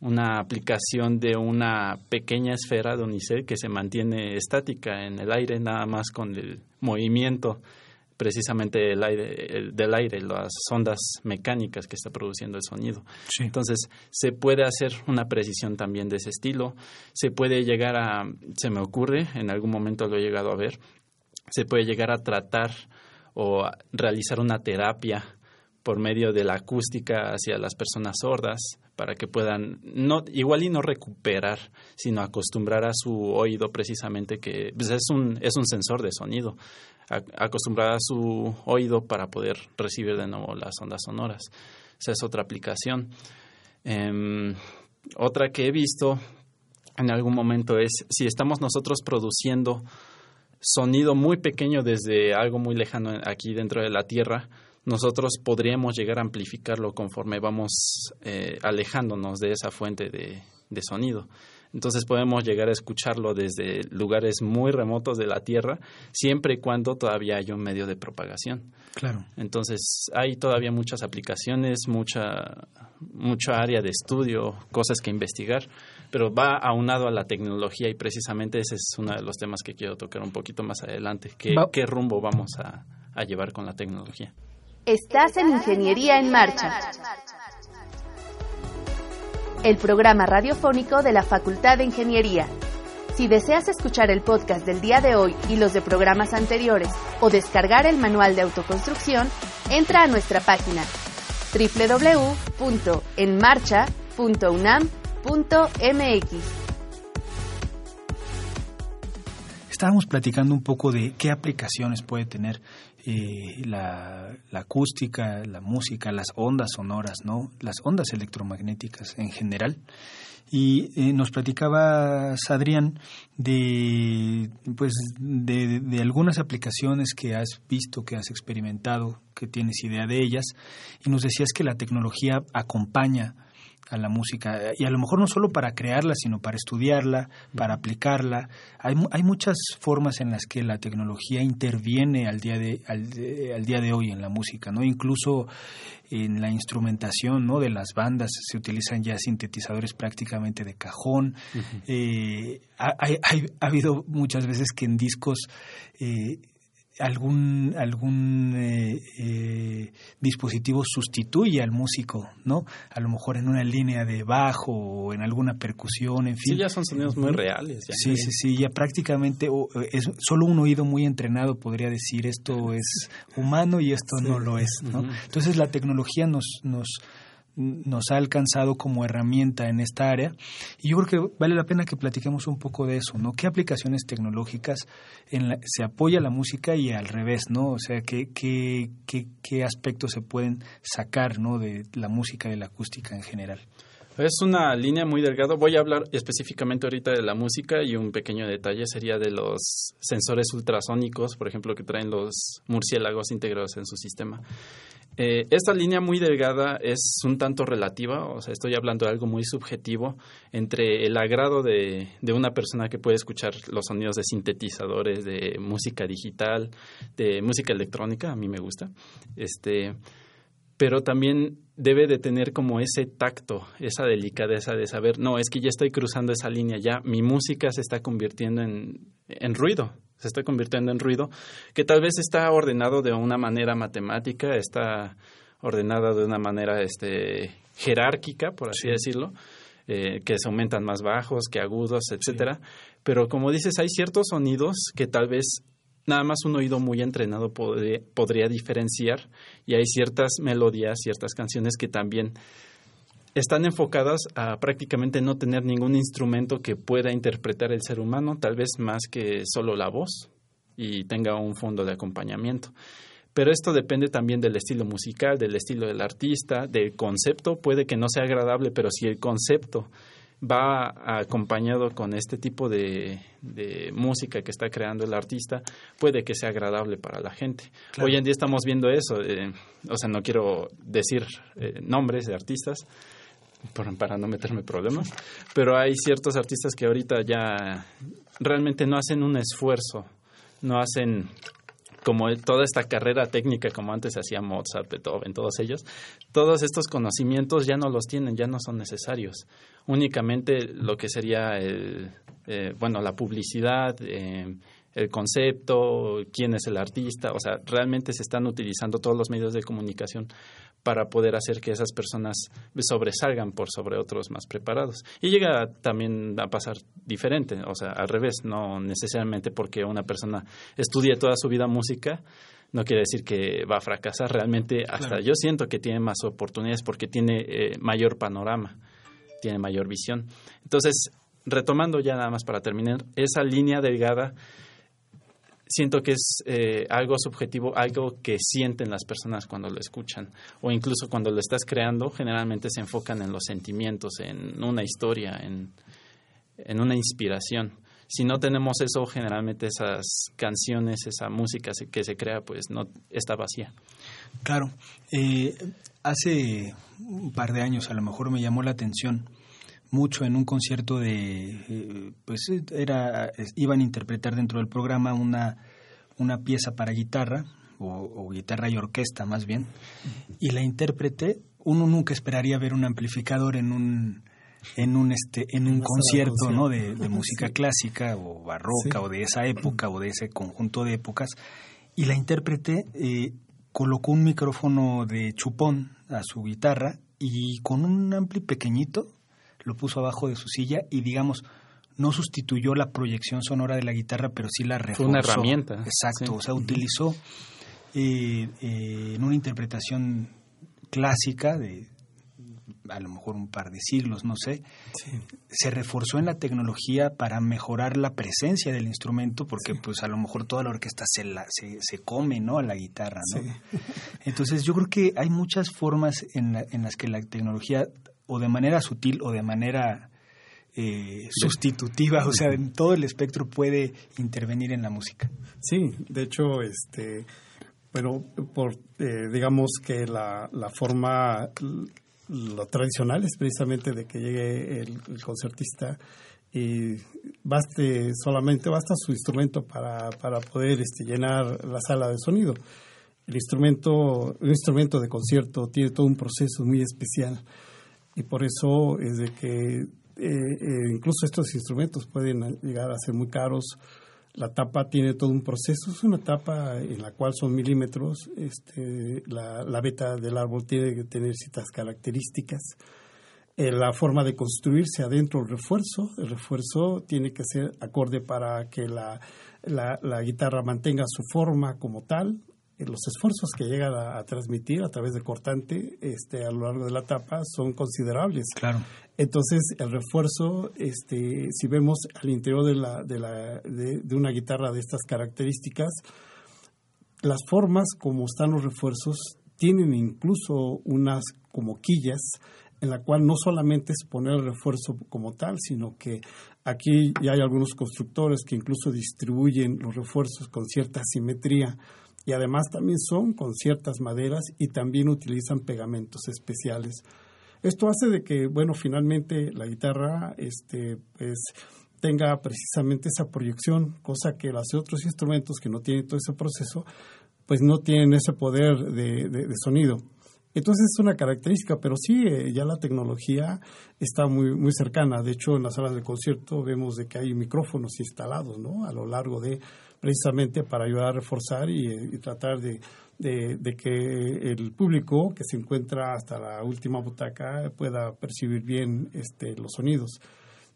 una aplicación de una pequeña esfera de unicel que se mantiene estática en el aire, nada más con el movimiento precisamente el aire, del aire, las ondas mecánicas que está produciendo el sonido. Entonces, se puede hacer una precisión también de ese estilo. Se puede llegar a, se me ocurre, en algún momento lo he llegado a ver, se puede llegar a tratar o realizar una terapia por medio de la acústica hacia las personas sordas para que puedan no igual y no recuperar sino acostumbrar a su oído precisamente que pues, es un es un sensor de sonido acostumbrar a su oído para poder recibir de nuevo las ondas sonoras. Esa es otra aplicación. Em, otra que he visto en algún momento es si estamos nosotros produciendo sonido muy pequeño desde algo muy lejano aquí dentro de la Tierra, nosotros podríamos llegar a amplificarlo conforme vamos eh, alejándonos de esa fuente de sonido. Entonces podemos llegar a escucharlo desde lugares muy remotos de la Tierra, siempre y cuando todavía haya un medio de propagación. Claro. Entonces hay todavía muchas aplicaciones, mucha, mucha área de estudio, cosas que investigar, pero va aunado a la tecnología y precisamente ese es uno de los temas que quiero tocar un poquito más adelante. ¿Qué, qué rumbo vamos a, a llevar con la tecnología? Estás en Ingeniería en Marcha el programa radiofónico de la Facultad de Ingeniería. Si deseas escuchar el podcast del día de hoy y los de programas anteriores o descargar el manual de autoconstrucción, entra a nuestra página www.enmarcha.unam.mx. Estábamos platicando un poco de qué aplicaciones puede tener eh, la, acústica, la música, las ondas sonoras, ¿no? Las ondas electromagnéticas en general. Y eh, nos platicaba Adrián de, pues, de, de, algunas aplicaciones que has visto, que has experimentado, que tienes idea de ellas, y nos decías que la tecnología acompaña a la música. Y a lo mejor no solo para crearla sino para estudiarla para aplicarla. Hay, hay muchas formas en las que la tecnología interviene al día de al, día de hoy en la música no incluso en la instrumentación no de las bandas se utilizan ya sintetizadores prácticamente de cajón. Eh, ha, ha, habido muchas veces que en discos eh, algún algún eh, eh, dispositivo sustituye al músico, ¿no? A lo mejor en una línea de bajo o en alguna percusión, en fin. Sí, ya son sonidos muy reales. sí, sí, sí, ya prácticamente es solo un oído muy entrenado podría decir esto es humano y esto no lo es, ¿no? Entonces la tecnología nos nos nos ha alcanzado como herramienta en esta área y yo creo que vale la pena que platiquemos un poco de eso, ¿no? ¿Qué aplicaciones tecnológicas en se apoya la música y al revés, ¿no? O sea, ¿qué, qué, qué, qué aspectos se pueden sacar, ¿no? De la música y de la acústica en general. Es una línea muy delgada. Voy a hablar específicamente ahorita de la música y un pequeño detalle sería de los sensores ultrasónicos, por ejemplo, que traen los murciélagos integrados en su sistema. Eh, esta línea muy delgada es un tanto relativa, o sea, estoy hablando de algo muy subjetivo entre el agrado de, de, una persona que puede escuchar los sonidos de sintetizadores, de música digital, de música electrónica, a mí me gusta, este, pero también debe de tener como ese tacto, esa delicadeza de saber, no, es que ya estoy cruzando esa línea, ya mi música se está convirtiendo en, en ruido, se está convirtiendo en ruido, que tal vez está ordenado de una manera matemática, está ordenado de una manera este, jerárquica, por así decirlo, eh, que se aumentan más bajos, que agudos, etcétera. Pero como dices, hay ciertos sonidos que tal vez nada más un oído muy entrenado podría, podría diferenciar y hay ciertas melodías, ciertas canciones que también están enfocadas a prácticamente no tener ningún instrumento que pueda interpretar el ser humano, tal vez más que solo la voz y tenga un fondo de acompañamiento. Pero esto depende también del estilo musical, del estilo del artista, del concepto. Puede que no sea agradable, pero si el concepto va acompañado con este tipo de, música que está creando el artista, puede que sea agradable para la gente. Hoy en día estamos viendo eso, eh, o sea, no quiero decir eh, nombres de artistas para no meterme problemas, pero hay ciertos artistas que ahorita ya realmente no hacen un esfuerzo, no hacen como toda esta carrera técnica como antes hacía Mozart, Beethoven, todos ellos, todos estos conocimientos ya no los tienen, ya no son necesarios. Únicamente lo que sería el, eh, bueno, la publicidad, eh, el concepto, quién es el artista, o sea, realmente se están utilizando todos los medios de comunicación para poder hacer que esas personas sobresalgan por sobre otros más preparados. Y llega también a pasar diferente, o sea, al revés, no necesariamente porque una persona estudie toda su vida música, no quiere decir que va a fracasar. Realmente, hasta yo siento que tiene más oportunidades porque tiene eh, mayor panorama, tiene mayor visión. Entonces, retomando ya nada más para terminar, esa línea delgada siento que es eh, algo subjetivo, algo que sienten las personas cuando lo escuchan o incluso cuando lo estás creando, generalmente se enfocan en los sentimientos, en una historia, en, en una inspiración. Si no tenemos eso, generalmente esas canciones, esa música que se crea, pues no está vacía. Claro. Eh, hace un par de años a lo mejor me llamó la atención mucho en un concierto de, eh, pues era, iban a interpretar dentro del programa una, una pieza para guitarra, o, guitarra y orquesta más bien, y la intérprete, uno nunca esperaría ver un amplificador en un en un este en un concierto no de, [laughs] música clásica o barroca o de esa época o de ese conjunto de épocas. Y la intérprete eh, colocó un micrófono de chupón a su guitarra y con un ampli pequeñito lo puso abajo de su silla y digamos, no sustituyó la proyección sonora de la guitarra, pero sí la reforzó. Fue una herramienta. Exacto, o sea, utilizó eh, eh, en una interpretación clásica de a lo mejor un par de siglos, no sé, se reforzó en la tecnología para mejorar la presencia del instrumento, porque pues a lo mejor toda la orquesta se, la, se, se come, ¿no? A la guitarra, ¿no? Entonces yo creo que hay muchas formas en, en las que la tecnología o de manera sutil o de manera eh, sustitutiva, o sea, en todo el espectro puede intervenir en la música. Sí, de hecho, este, bueno, por, eh, digamos que la, la forma, lo tradicional es precisamente de que llegue el, concertista y baste solamente, basta su instrumento para, para poder este, llenar la sala de sonido. El instrumento, un instrumento de concierto tiene todo un proceso muy especial y por eso es de que eh, eh, incluso estos instrumentos pueden llegar a ser muy caros. La tapa tiene todo un proceso, es una tapa en la cual son milímetros, este, la, la beta del árbol tiene que tener ciertas características. Eh, la forma de construirse adentro el refuerzo, el refuerzo tiene que ser acorde para que la, la guitarra mantenga su forma como tal, los esfuerzos que llegan a, transmitir a través de cortante este, a lo largo de la tapa son considerables. Claro. Entonces, el refuerzo, este, si vemos al interior de, la, de, la, de, una guitarra de estas características, las formas como están los refuerzos tienen incluso unas como quillas en la cual no solamente es poner el refuerzo como tal, sino que aquí ya hay algunos constructores que incluso distribuyen los refuerzos con cierta simetría y además también son con ciertas maderas y también utilizan pegamentos especiales. Esto hace de que, bueno, finalmente la guitarra este, pues, tenga precisamente esa proyección, cosa que los otros instrumentos que no tienen todo ese proceso, pues no tienen ese poder de, sonido. Entonces es una característica, pero sí, eh, ya la tecnología está muy, muy cercana. De hecho, en las salas de concierto vemos de que hay micrófonos instalados ¿no? a lo largo de precisamente para ayudar a reforzar y, tratar de, que el público que se encuentra hasta la última butaca pueda percibir bien este, los sonidos.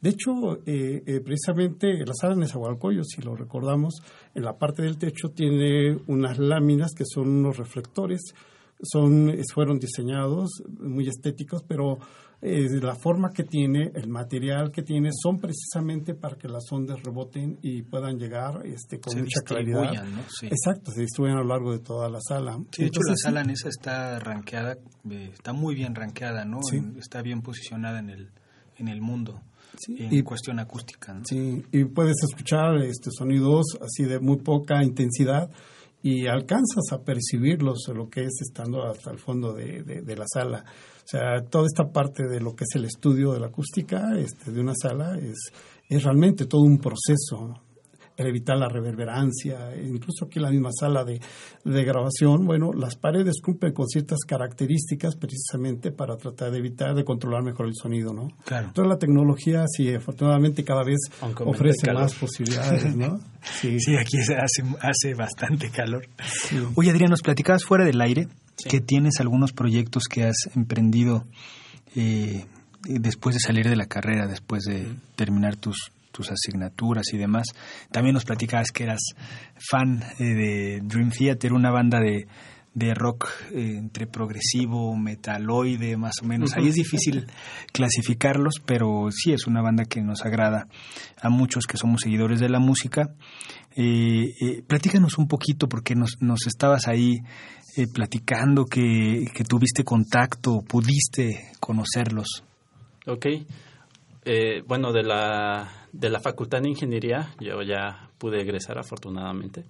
De hecho, eh, eh, precisamente la sala de Nezahualcóyotl, si lo recordamos, en la parte del techo tiene unas láminas que son unos reflectores, son, fueron diseñados muy estéticos, pero eh, la forma que tiene, el material que tiene, son precisamente para que las ondas reboten y puedan llegar este, con mucha claridad. ¿no? Exacto, se distribuyen a lo largo de toda la sala. de hecho, la sala en esa está ranqueada, eh, está muy bien ranqueada, ¿no? está bien posicionada en el, en el mundo. en y, cuestión acústica. ¿no? Sí, y puedes escuchar este sonidos así de muy poca intensidad y alcanzas a percibirlos, lo que es estando hasta el fondo de, de la sala. O sea, toda esta parte de lo que es el estudio de la acústica este, de una sala es, es realmente todo un proceso para evitar la reverberancia, incluso aquí en la misma sala de, de, grabación, bueno, las paredes cumplen con ciertas características precisamente para tratar de evitar, de controlar mejor el sonido, ¿no? Claro. Toda la tecnología, sí, afortunadamente cada vez ofrece más posibilidades, ¿no? [laughs] Sí, sí aquí hace, hace bastante calor. Oye, Adrián, nos platicabas fuera del aire que tienes algunos proyectos que has emprendido eh, después de salir de la carrera, después de terminar tus, tus asignaturas y demás. También nos platicabas que eras fan eh, de Dream Theater, una banda de, de rock eh, entre progresivo, metaloide, más o menos. Ahí es difícil clasificarlos, pero sí es una banda que nos agrada a muchos que somos seguidores de la música. Eh, platícanos un poquito, porque nos, nos estabas ahí platicando que, tuviste contacto, pudiste conocerlos. Ok. Eh, bueno, de la, de la Facultad de Ingeniería, yo ya pude egresar afortunadamente.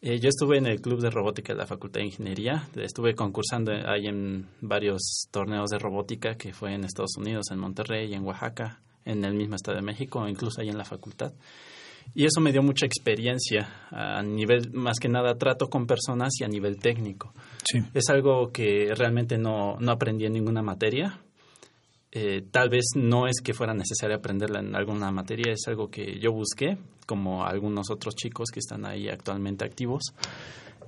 Eh, yo estuve en el Club de Robótica de la Facultad de Ingeniería. Estuve concursando ahí en varios torneos de robótica que fue en Estados Unidos, en Monterrey, en Oaxaca, en el mismo Estado de México, incluso ahí en la facultad. Y eso me dio mucha experiencia a nivel, más que nada, trato con personas y a nivel técnico. Sí. Es algo que realmente no, no aprendí en ninguna materia. Eh, tal vez no es que fuera necesario aprenderla en alguna materia, es algo que yo busqué, como algunos otros chicos que están ahí actualmente activos.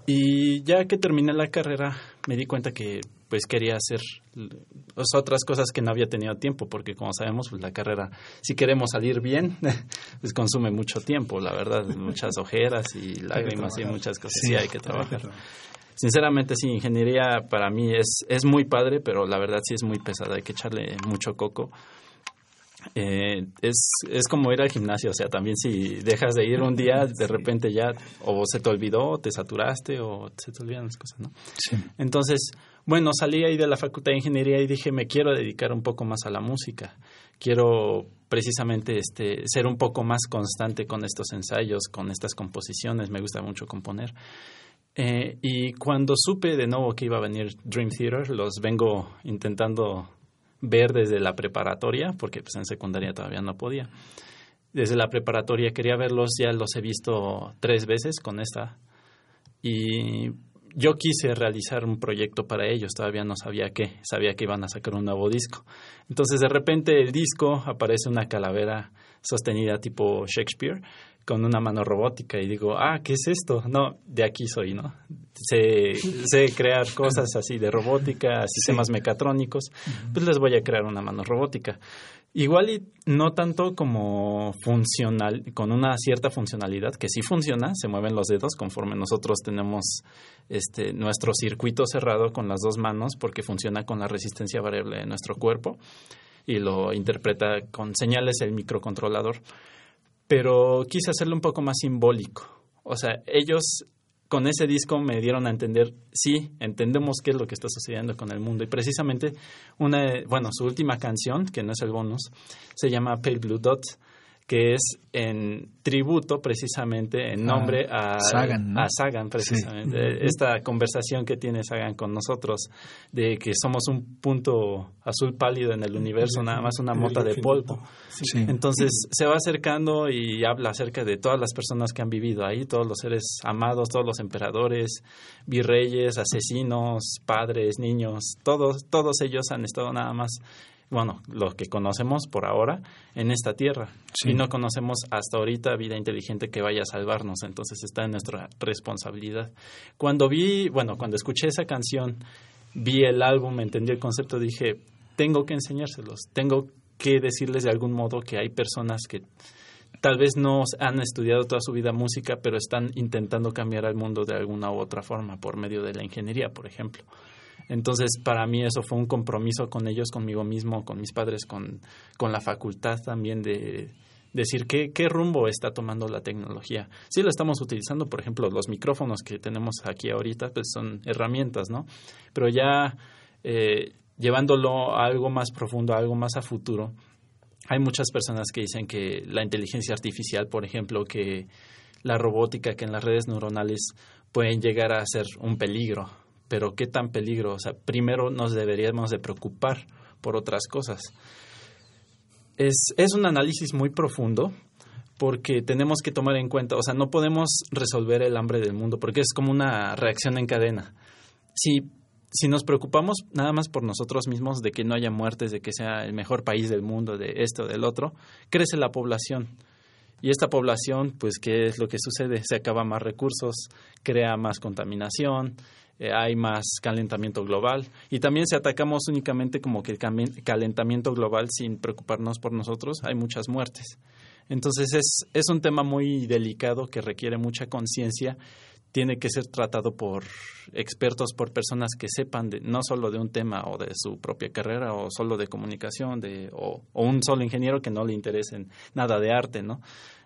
Y ya que terminé la carrera, me di cuenta que pues quería hacer otras cosas que no había tenido tiempo, porque como sabemos, pues la carrera, si queremos salir bien, [laughs] pues consume mucho tiempo, la verdad, muchas ojeras y lágrimas y muchas cosas, sí, hay que trabajar. Sinceramente, sí, ingeniería para mí es, es muy padre, pero la verdad sí es muy pesada, hay que echarle mucho coco. Eh, es, es como ir al gimnasio, o sea, también si dejas de ir un día, de repente ya o se te olvidó, te saturaste, o se te olvidan las cosas, ¿no? Sí. Entonces, bueno, salí ahí de la Facultad de Ingeniería y dije, me quiero dedicar un poco más a la música. Quiero precisamente este, ser un poco más constante con estos ensayos, con estas composiciones. Me gusta mucho componer. Eh, y cuando supe de nuevo que iba a venir Dream Theater, los vengo intentando ver desde la preparatoria, porque pues en secundaria todavía no podía. Desde la preparatoria quería verlos, ya los he visto tres veces con esta. Y yo quise realizar un proyecto para ellos, todavía no sabía qué, sabía que iban a sacar un nuevo disco. Entonces de repente el disco aparece una calavera sostenida tipo Shakespeare con una mano robótica y digo, ah, ¿qué es esto? No, de aquí soy, ¿no? Sé, [laughs] sé crear cosas así de robótica, sistemas mecatrónicos, pues les voy a crear una mano robótica. Igual y no tanto como funcional, con una cierta funcionalidad, que sí funciona, se mueven los dedos conforme nosotros tenemos este, nuestro circuito cerrado con las dos manos, porque funciona con la resistencia variable de nuestro cuerpo y lo interpreta con señales el microcontrolador pero quise hacerlo un poco más simbólico. O sea, ellos con ese disco me dieron a entender, sí, entendemos qué es lo que está sucediendo con el mundo. Y precisamente, una, bueno, su última canción, que no es el bonus, se llama Pale Blue Dots que es en tributo precisamente, en ah, nombre a Sagan, a Sagan precisamente. Esta conversación que tiene Sagan con nosotros de que somos un punto azul pálido en el universo, nada más una mota de polvo. Entonces se va acercando y habla acerca de todas las personas que han vivido ahí, todos los seres amados, todos los emperadores, virreyes, asesinos, padres, niños, todos, todos ellos han estado nada más bueno, los que conocemos por ahora en esta tierra. Y no conocemos hasta ahorita vida inteligente que vaya a salvarnos, entonces está en nuestra responsabilidad. Cuando vi, bueno, cuando escuché esa canción, vi el álbum, entendí el concepto, dije, tengo que enseñárselos, tengo que decirles de algún modo que hay personas que tal vez no han estudiado toda su vida música, pero están intentando cambiar al mundo de alguna u otra forma por medio de la ingeniería, por ejemplo. Entonces, para mí eso fue un compromiso con ellos, conmigo mismo, con mis padres, con, con la facultad también de decir qué, qué rumbo está tomando la tecnología. Sí lo estamos utilizando, por ejemplo, los micrófonos que tenemos aquí ahorita, pues son herramientas, ¿no? Pero ya eh, llevándolo a algo más profundo, a algo más a futuro, hay muchas personas que dicen que la inteligencia artificial, por ejemplo, que la robótica, que en las redes neuronales pueden llegar a ser un peligro. Pero ¿qué tan peligro? Primero nos deberíamos de preocupar por otras cosas. Es, un análisis muy profundo porque tenemos que tomar en cuenta, o sea, no podemos resolver el hambre del mundo porque es como una reacción en cadena. Si si nos preocupamos nada más por nosotros mismos de que no haya muertes, de que sea el mejor país del mundo, de esto, o del otro, crece la población. Y esta población, pues, ¿qué es lo que sucede? Se acaba más recursos, crea más contaminación, eh, hay más calentamiento global. Y también si atacamos únicamente como que el calentamiento global sin preocuparnos por nosotros, hay muchas muertes. Entonces es, es un tema muy delicado que requiere mucha conciencia tiene que ser tratado por expertos, por personas que sepan de, no solo de un tema o de su propia carrera o solo de comunicación de, o, un solo ingeniero que no le interese nada de arte, ¿no?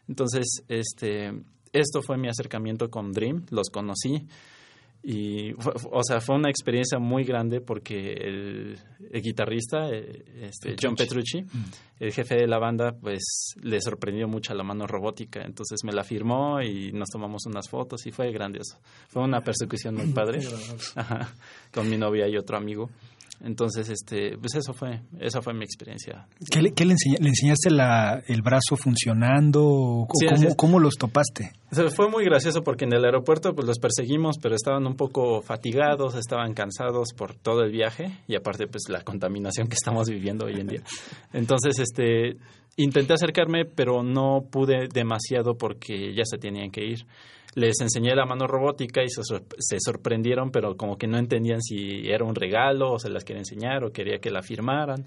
Entonces, este, esto fue mi acercamiento con Dream, los conocí, y, o sea, fue una experiencia muy grande porque el, guitarrista, eh, este, John Petrucci, mm. el jefe de la banda, pues le sorprendió mucho la mano robótica. Entonces me la firmó y nos tomamos unas fotos y fue grandioso. Fue una persecución muy [laughs] padre con mi novia y otro amigo. Entonces, este, pues eso fue, esa fue mi experiencia. ¿Qué le, le, enseñaste la, el brazo funcionando? ¿O cómo, los topaste? fue muy gracioso porque en el aeropuerto pues los perseguimos, pero estaban un poco fatigados, estaban cansados por todo el viaje y aparte pues la contaminación que estamos viviendo hoy en día. Entonces, este, intenté acercarme, pero no pude demasiado porque ya se tenían que ir les enseñé la mano robótica y se, sorprendieron, pero como que no entendían si era un regalo o se las quería enseñar o quería que la firmaran.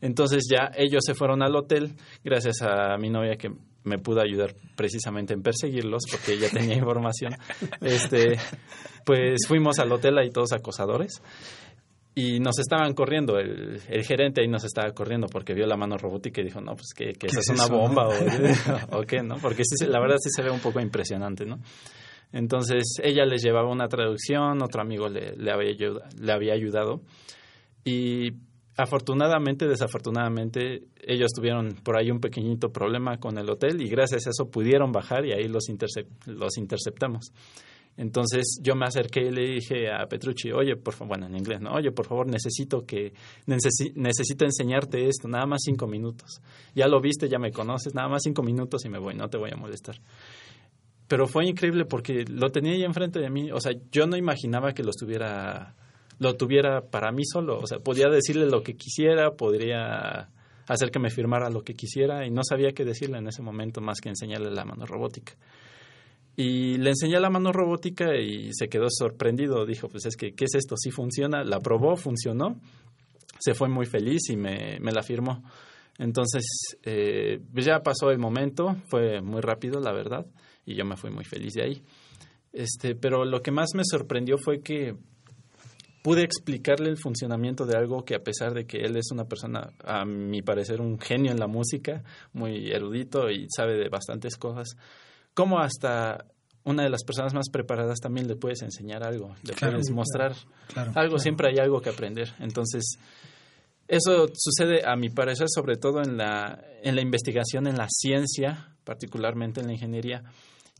Entonces ya ellos se fueron al hotel, gracias a mi novia que me pudo ayudar precisamente en perseguirlos porque ella tenía [laughs] información. Este, pues fuimos al hotel ahí todos acosadores y nos estaban corriendo, el, el, gerente ahí nos estaba corriendo porque vio la mano robótica y dijo, no, pues que, que esa es, una bomba [laughs] o, qué, ¿no? Porque sí, la verdad sí se ve un poco impresionante, ¿no? Entonces ella les llevaba una traducción, otro amigo le, le, había, le había ayudado y afortunadamente, desafortunadamente, ellos tuvieron por ahí un pequeñito problema con el hotel y gracias a eso pudieron bajar y ahí los, los interceptamos. Entonces yo me acerqué y le dije a Petrucci, oye, por favor, bueno, en inglés, ¿no? Oye, por favor, necesito que, necesito enseñarte esto, nada más cinco minutos. Ya lo viste, ya me conoces, nada más cinco minutos y me voy, no te voy a molestar. Pero fue increíble porque lo tenía ahí enfrente de mí, o sea, yo no imaginaba que lo estuviera, lo tuviera para mí solo, o sea, podía decirle lo que quisiera, podría hacer que me firmara lo que quisiera y no sabía qué decirle en ese momento más que enseñarle la mano robótica. Y le enseñé la mano robótica y se quedó sorprendido. Dijo, pues es que, ¿qué es esto? Sí funciona. La probó, funcionó. Se fue muy feliz y me, me la firmó. Entonces, eh, pues ya pasó el momento. Fue muy rápido, la verdad. Y yo me fui muy feliz de ahí. Este, pero lo que más me sorprendió fue que pude explicarle el funcionamiento de algo que a pesar de que él es una persona, a mi parecer, un genio en la música, muy erudito y sabe de bastantes cosas, como hasta una de las personas más preparadas también le puedes enseñar algo, le puedes mostrar algo, siempre hay algo que aprender. Entonces, eso sucede, a mi parecer, sobre todo en la, en la investigación, en la ciencia, particularmente en la ingeniería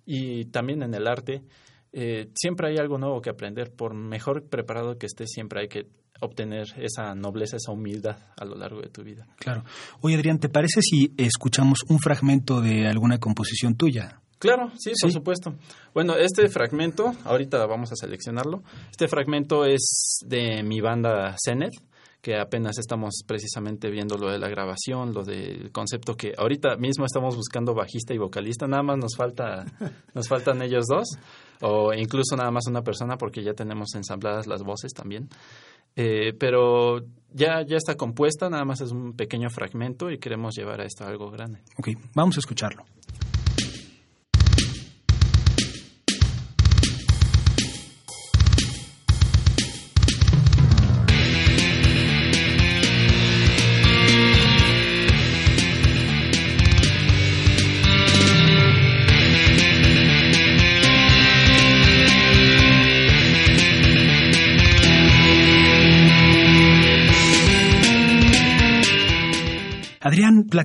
y también en el arte. Eh, siempre hay algo nuevo que aprender. Por mejor preparado que estés, siempre hay que obtener esa nobleza, esa humildad a lo largo de tu vida. Claro. Oye, Adrián, ¿te parece si escuchamos un fragmento de alguna composición tuya? Claro, sí, por supuesto. Bueno, este fragmento, ahorita vamos a seleccionarlo. Este fragmento es de mi banda Zenet, que apenas estamos precisamente viendo lo de la grabación, lo del concepto que ahorita mismo estamos buscando bajista y vocalista, nada más nos falta [laughs] nos faltan ellos dos o incluso nada más una persona porque ya tenemos ensambladas las voces también. Eh, pero ya, ya está compuesta, nada más es un pequeño fragmento y queremos llevar a esto a algo grande. Ok, vamos a escucharlo.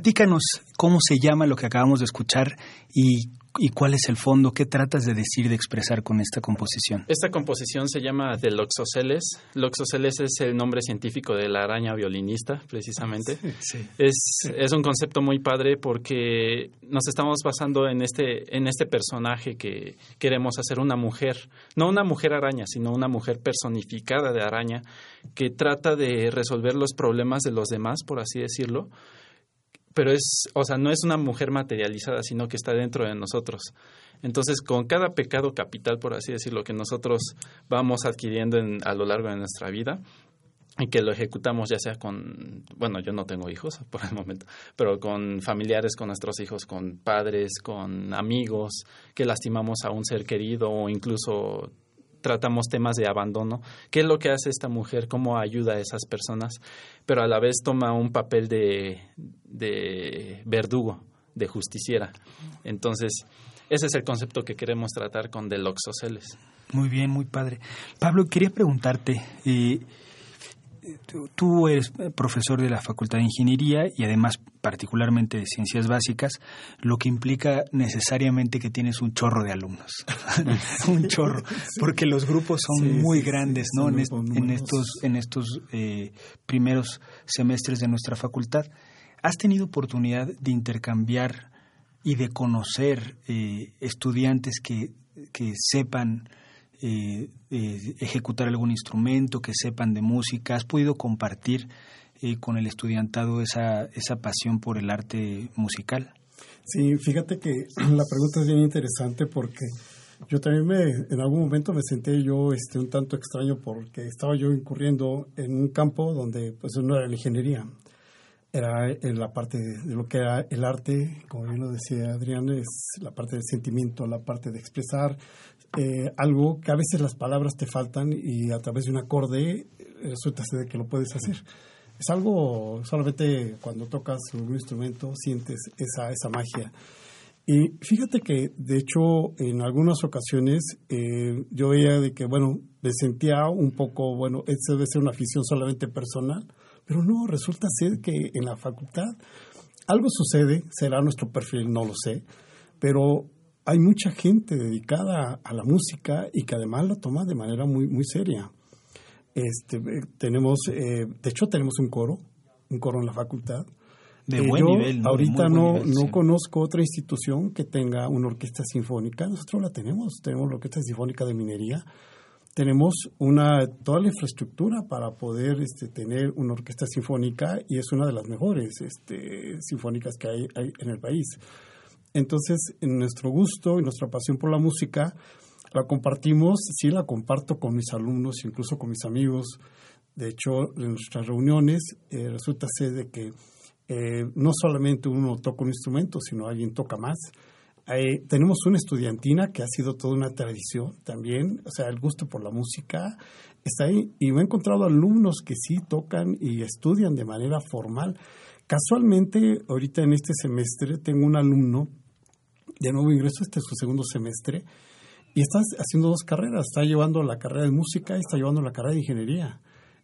Platícanos cómo se llama lo que acabamos de escuchar y ¿Y cuál es el fondo? ¿Qué tratas de decir, de expresar con esta composición? Esta composición se llama The Loxoceles. Loxoceles es el nombre científico de la araña violinista, precisamente. Es, es un concepto muy padre porque nos estamos basando en este, en este personaje que queremos hacer una mujer, no una mujer araña, sino una mujer personificada de araña que trata de resolver los problemas de los demás, por así decirlo, pero es, o sea, no es una mujer materializada, sino que está dentro de nosotros. Entonces, con cada pecado capital, por así decirlo, que nosotros vamos adquiriendo a lo largo de nuestra vida, y que lo ejecutamos ya sea con, bueno, yo no tengo hijos [laughs] por el momento, pero con familiares, con nuestros hijos, con padres, con amigos, que lastimamos a un ser querido o incluso tratamos temas de abandono. ¿Qué es lo que hace esta mujer? ¿Cómo ayuda a esas personas? Pero a la vez toma un papel de, de verdugo, de justiciera. Entonces, ese es el concepto que queremos tratar con Deloxoceles. Muy bien, muy padre. Pablo, quería preguntarte, eh, tú eres profesor de la Facultad de Ingeniería y además particularmente de Ciencias Básicas, lo que implica necesariamente que tienes un chorro de alumnos. [laughs] un chorro, porque los grupos son muy grandes, ¿no? En, estos, en estos eh, primeros semestres de nuestra facultad. ¿Has tenido oportunidad de intercambiar y de conocer eh, estudiantes que, que sepan eh, eh, ejecutar algún instrumento, que sepan de música? ¿Has podido compartir eh, con el estudiantado esa, esa pasión por el arte musical? Sí, fíjate que [clears throat] la pregunta es bien interesante porque yo también me, en algún momento me senté yo este, un tanto extraño porque estaba yo incurriendo en un campo donde pues no era la ingeniería, era en la parte de lo que era el arte, como bien lo decía Adrián, es la parte del sentimiento, la parte de expresar eh, algo que a veces las palabras te faltan y a través de un acorde eh, resulta ser que lo puedes hacer. Es algo, solamente cuando tocas un instrumento sientes esa, esa magia. Y fíjate que, de hecho, en algunas ocasiones eh, yo veía de que, bueno, me sentía un poco, bueno, eso debe ser una afición solamente personal, pero no, resulta ser que en la facultad algo sucede, será nuestro perfil, no lo sé, pero hay mucha gente dedicada a la música y que además la toma de manera muy, muy seria. Este, eh, tenemos, eh, de hecho, tenemos un coro, un coro en la facultad. De eh, buen nivel. Ahorita no, no conozco otra institución que tenga una orquesta sinfónica. Nosotros la tenemos. Tenemos la Orquesta Sinfónica de Minería. Tenemos una, toda la infraestructura para poder este, tener una orquesta sinfónica y es una de las mejores este, sinfónicas que hay, hay en el país. Entonces, en nuestro gusto y nuestra pasión por la música, la compartimos, sí la comparto con mis alumnos, incluso con mis amigos. De hecho, en nuestras reuniones eh, resulta ser de que eh, no solamente uno toca un instrumento, sino alguien toca más. Tenemos una estudiantina que ha sido toda una tradición también, o sea, el gusto por la música está ahí. Y me he encontrado alumnos que sí tocan y estudian de manera formal. Casualmente, ahorita en este semestre tengo un alumno de nuevo ingreso, este es su segundo semestre, y está haciendo dos carreras, está llevando la carrera de música y está llevando la carrera de ingeniería.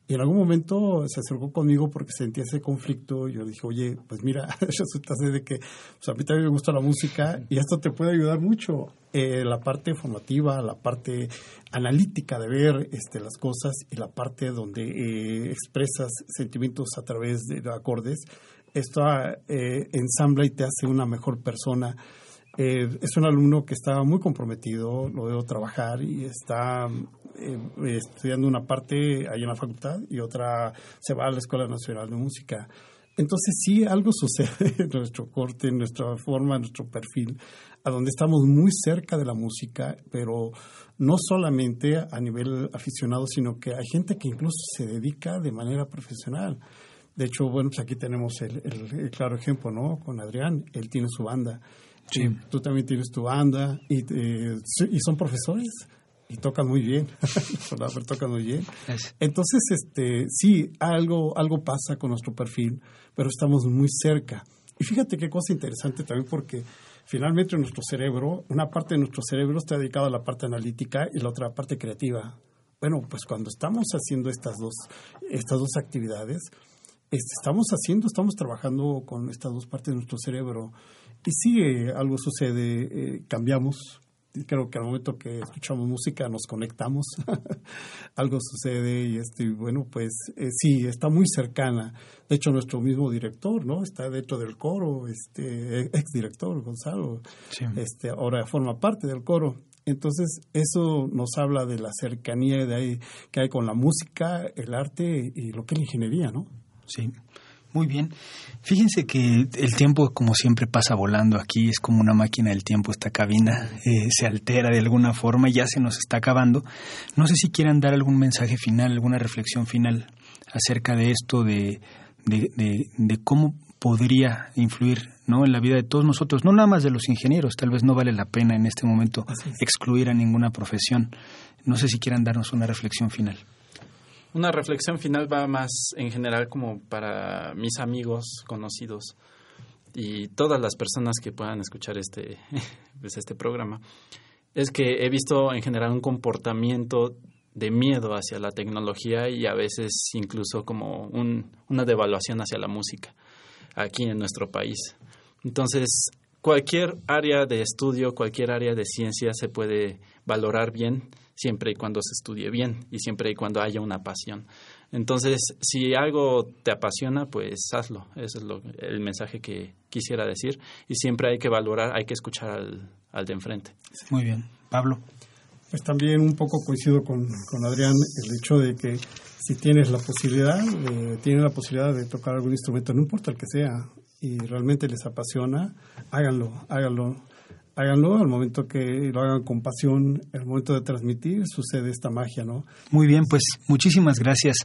Y en algún momento se acercó conmigo porque sentía ese conflicto. Y yo dije, oye, pues mira, [laughs] resulta de que pues a mí también me gusta la música y esto te puede ayudar mucho. Eh, la parte formativa, la parte analítica de ver este, las cosas y la parte donde eh, expresas sentimientos a través de acordes, esto eh, ensambla y te hace una mejor persona eh, es un alumno que está muy comprometido, lo veo trabajar y está eh, estudiando una parte ahí en la facultad y otra se va a la Escuela Nacional de Música. Entonces sí, algo [laughs] sucede en nuestro corte, en nuestra forma, en nuestro perfil, a donde estamos muy cerca de la música, pero no solamente a nivel aficionado, sino que hay gente que incluso se dedica de manera profesional. De hecho, bueno, pues aquí tenemos el, el claro ejemplo, ¿no? Con Adrián, él tiene su banda Sí. Tú también tienes tu banda y, eh, y son profesores y tocan muy bien, [laughs] tocan muy bien. Entonces, este, sí, algo, algo pasa con nuestro perfil, pero estamos muy cerca. Y fíjate qué cosa interesante también porque finalmente nuestro cerebro, una parte de nuestro cerebro está dedicada a la parte analítica y la otra parte creativa. Bueno, pues cuando estamos haciendo estas dos, estas dos actividades, este, estamos haciendo, estamos trabajando con estas dos partes de nuestro cerebro y sí, algo sucede, eh, cambiamos. Creo que al momento que escuchamos música nos conectamos, [laughs] algo sucede y este, bueno, pues eh, sí, está muy cercana. De hecho, nuestro mismo director, ¿no? Está dentro del coro, este ex director Gonzalo, este, ahora forma parte del coro. Entonces, eso nos habla de la cercanía de ahí, que hay con la música, el arte y lo que es la ingeniería, ¿no? Sí. Muy bien. Fíjense que el tiempo, como siempre, pasa volando aquí. Es como una máquina del tiempo esta cabina. Eh, se altera de alguna forma y ya se nos está acabando. No sé si quieran dar algún mensaje final, alguna reflexión final acerca de esto, de, de, de, cómo podría influir ¿no? en la vida de todos nosotros, no nada más de los ingenieros. Tal vez no vale la pena en este momento excluir a ninguna profesión. No sé si quieran darnos una reflexión final. Una reflexión final va más en general como para mis amigos, conocidos y todas las personas que puedan escuchar este, [laughs] pues este programa. Es que he visto en general un comportamiento de miedo hacia la tecnología y a veces incluso como un, una devaluación hacia la música aquí en nuestro país. Entonces, cualquier área de estudio, cualquier área de ciencia se puede valorar bien siempre y cuando se estudie bien y siempre y cuando haya una pasión. Entonces, si algo te apasiona, pues hazlo. Ese es lo, el mensaje que quisiera decir. Y siempre hay que valorar, hay que escuchar al, al de enfrente. Muy bien. Pablo. Pues también un poco coincido con, con Adrián el hecho de que si tienes la posibilidad, tienes la posibilidad de tocar algún instrumento, no importa el que sea, y realmente les apasiona, háganlo, háganlo háganlo al momento que lo hagan con pasión, el momento de transmitir, sucede esta magia, ¿no? Muy bien, pues muchísimas gracias,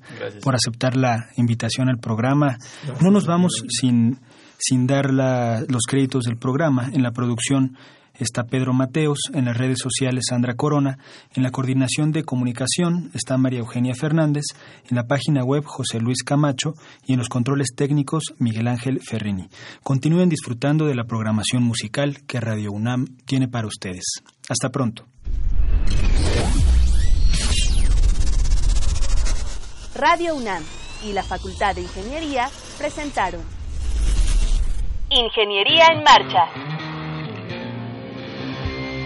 por aceptar la invitación al programa. no nos vamos sin, sin dar los créditos del programa en la producción está Pedro Mateos, en las redes sociales Sandra Corona, en la coordinación de comunicación está María Eugenia Fernández, en la página web José Luis Camacho y en los controles técnicos Miguel Ángel Ferrini. Continúen disfrutando de la programación musical que Radio UNAM tiene para ustedes. Hasta pronto. Radio UNAM y la Facultad de Ingeniería presentaron Ingeniería en Marcha